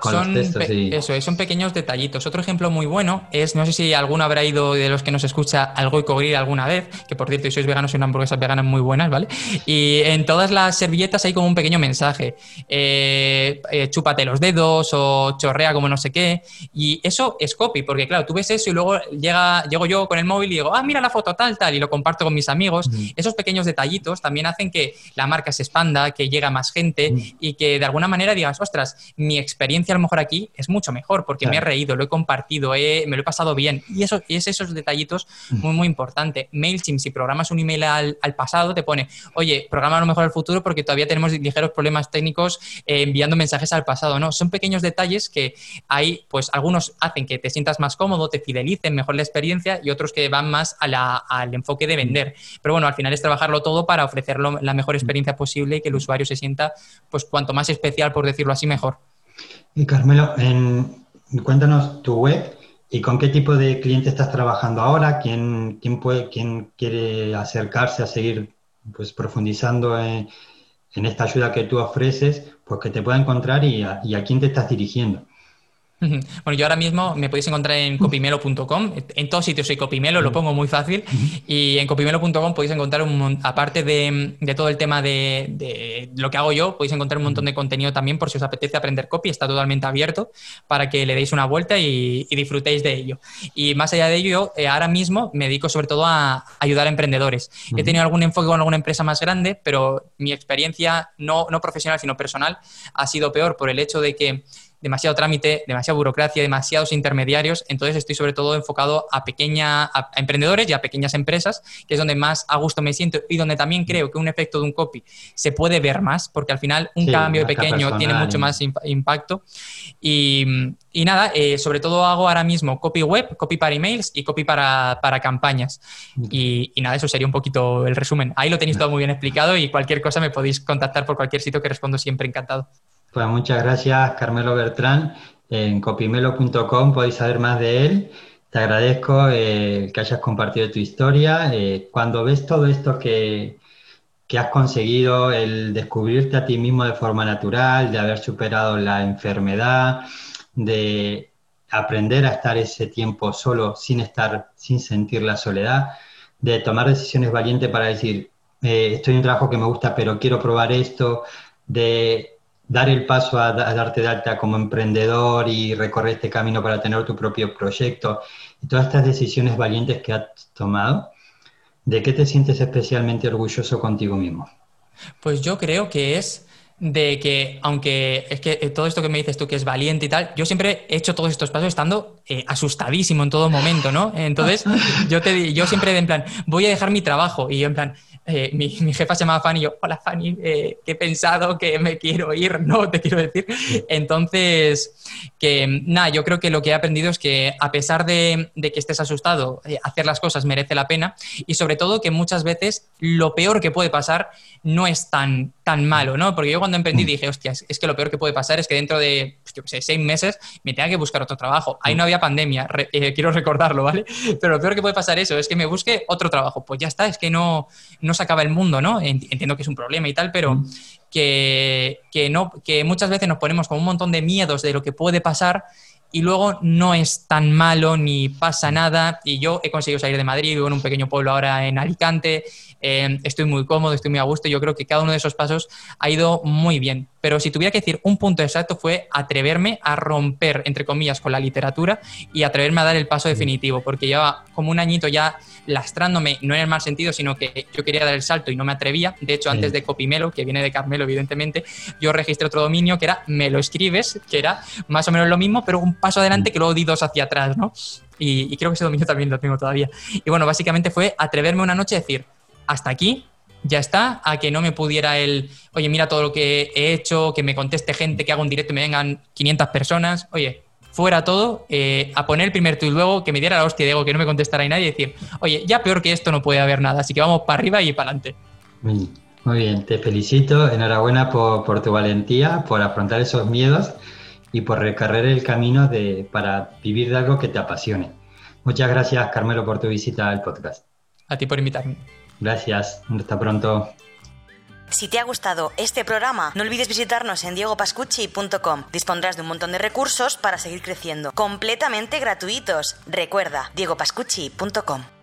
con son los textos. Eso, son pequeños detallitos. Otro ejemplo muy bueno es, no sé si alguno habrá ido de los que nos escucha al Goico Grill alguna vez, que por cierto, si sois veganos, son hamburguesas veganas muy buenas, ¿vale? Y en todas las servilletas hay como un pequeño mensaje. Eh, eh, chúpate los dedos o chorrea como no sé qué. Y eso es copy, porque claro, tú ves eso y luego llega, llego yo con el móvil y digo, ah, mira la foto tal, tal, y lo comparto con mis amigos. Esos pequeños detallitos también hacen que la marca se expanda, que llega más gente mm. y que de alguna manera digas, ostras, mi experiencia a lo mejor aquí es mucho mejor porque me he reído, lo he compartido, me lo he pasado bien. Y eso y es esos detallitos mm. muy, muy importante. MailChimp, si programas un email al, pasado, te pone, oye, programa lo mejor al futuro porque todavía tenemos ligeros problemas técnicos eh, enviando mensajes al pasado. No, son pequeños detalles que hay, pues algunos hacen que te sientas más cómodo, te fidelicen mejor la experiencia y otros que van más al enfoque de vender. Pero bueno, al final es trabajarlo todo para ofrecer la mejor experiencia posible y que el usuario se sienta, pues cuanto más especial, por decirlo así, mejor. Y Carmelo, cuéntanos tu web y con qué tipo de cliente estás trabajando ahora, quién, quién, puede, quién quiere acercarse a seguir pues, profundizando en, esta ayuda que tú ofreces, pues que te pueda encontrar y a quién te estás dirigiendo. Bueno, yo ahora mismo me podéis encontrar en copimelo.com. En todos sitios soy copimelo, lo pongo muy fácil. Y en copimelo.com podéis encontrar, un, aparte de, todo el tema de, lo que hago yo, podéis encontrar un montón de contenido también por si os apetece aprender copy. Está totalmente abierto para que le deis una vuelta y, disfrutéis de ello. Y más allá de ello, yo eh, ahora mismo me dedico sobre todo a ayudar a emprendedores. He tenido algún enfoque con alguna empresa más grande, pero mi experiencia no, no profesional, sino personal, ha sido peor por el hecho de que demasiado trámite, demasiada burocracia, demasiados intermediarios. Entonces estoy sobre todo enfocado a pequeña, a, emprendedores y a pequeñas empresas, que es donde más a gusto me siento y donde también creo que un efecto de un copy se puede ver más, porque al final un cambio pequeño tiene mucho más impacto. Y, nada, eh, sobre todo hago ahora mismo copy web, copy para emails y copy para, campañas. Y, y, nada, eso sería un poquito el resumen. Ahí lo tenéis todo muy bien explicado y cualquier cosa me podéis contactar por cualquier sitio que respondo siempre encantado. Pues muchas gracias, Carmelo Bertrán. En copimelo.com podéis saber más de él. Te agradezco eh, que hayas compartido tu historia. Eh, cuando ves todo esto que, que has conseguido, el descubrirte a ti mismo de forma natural, de haber superado la enfermedad, de aprender a estar ese tiempo solo sin estar, sin sentir la soledad, de tomar decisiones valientes para decir, eh, estoy en un trabajo que me gusta, pero quiero probar esto, de dar el paso a, darte de alta como emprendedor y recorrer este camino para tener tu propio proyecto y todas estas decisiones valientes que has tomado, ¿de qué te sientes especialmente orgulloso contigo mismo? Pues yo creo que es de que, aunque es que todo esto que me dices tú que es valiente y tal, yo siempre he hecho todos estos pasos estando eh, asustadísimo en todo momento, ¿no? Entonces, yo, te, yo siempre en plan, voy a dejar mi trabajo y yo en plan, eh, mi, jefa se llamaba Fanny y yo, hola Fanny, eh, que he pensado que me quiero ir, no, te quiero decir. Entonces, que nada, yo creo que lo que he aprendido es que a pesar de, que estés asustado, eh, hacer las cosas merece la pena y sobre todo que muchas veces lo peor que puede pasar no es tan, tan malo, ¿no? Porque yo cuando emprendí dije, hostia, es que lo peor que puede pasar es que dentro de, pues, yo sé, seis meses me tenga que buscar otro trabajo. Ahí no había pandemia, quiero recordarlo, ¿vale? Pero lo peor que puede pasar eso es que me busque otro trabajo. Pues ya está, es que no, no se acaba el mundo, ¿no? Entiendo que es un problema y tal, pero mm. que, no, que muchas veces nos ponemos con un montón de miedos de lo que puede pasar y luego no es tan malo ni pasa nada. Y yo he conseguido salir de Madrid, vivo en un pequeño pueblo ahora en Alicante, eh, estoy muy cómodo, estoy muy a gusto. Yo creo que cada uno de esos pasos ha ido muy bien. Pero si tuviera que decir un punto exacto fue atreverme a romper, entre comillas, con la literatura y atreverme a dar el paso definitivo, porque llevaba como un añito ya lastrándome, no en el mal sentido, sino que yo quería dar el salto y no me atrevía. De hecho, antes de Copimelo, que viene de Carmelo, evidentemente, yo registré otro dominio que era Me lo escribes, que era más o menos lo mismo, pero un paso adelante que luego di dos hacia atrás, ¿no? Y, y creo que ese dominio también lo tengo todavía. Y bueno, básicamente fue atreverme una noche a decir, hasta aquí, ya está, a que no me pudiera el, oye, mira todo lo que he hecho, que me conteste gente, que haga un directo y me vengan 500 personas, oye, fuera todo, eh, a poner el primer tuit luego, que me diera la hostia de ego, que no me contestara nadie y decir, oye, ya peor que esto no puede haber nada, así que vamos para arriba y para adelante. Muy, bien, te felicito, enhorabuena por, por, tu valentía, por afrontar esos miedos y por recorrer el camino de, para vivir de algo que te apasione. Muchas gracias, Carmelo, por tu visita al podcast. A ti por invitarme. Gracias, hasta pronto. Si te ha gustado este programa, no olvides visitarnos en diegopascucci.com. Dispondrás de un montón de recursos para seguir creciendo, completamente gratuitos. Recuerda, diegopascucci.com.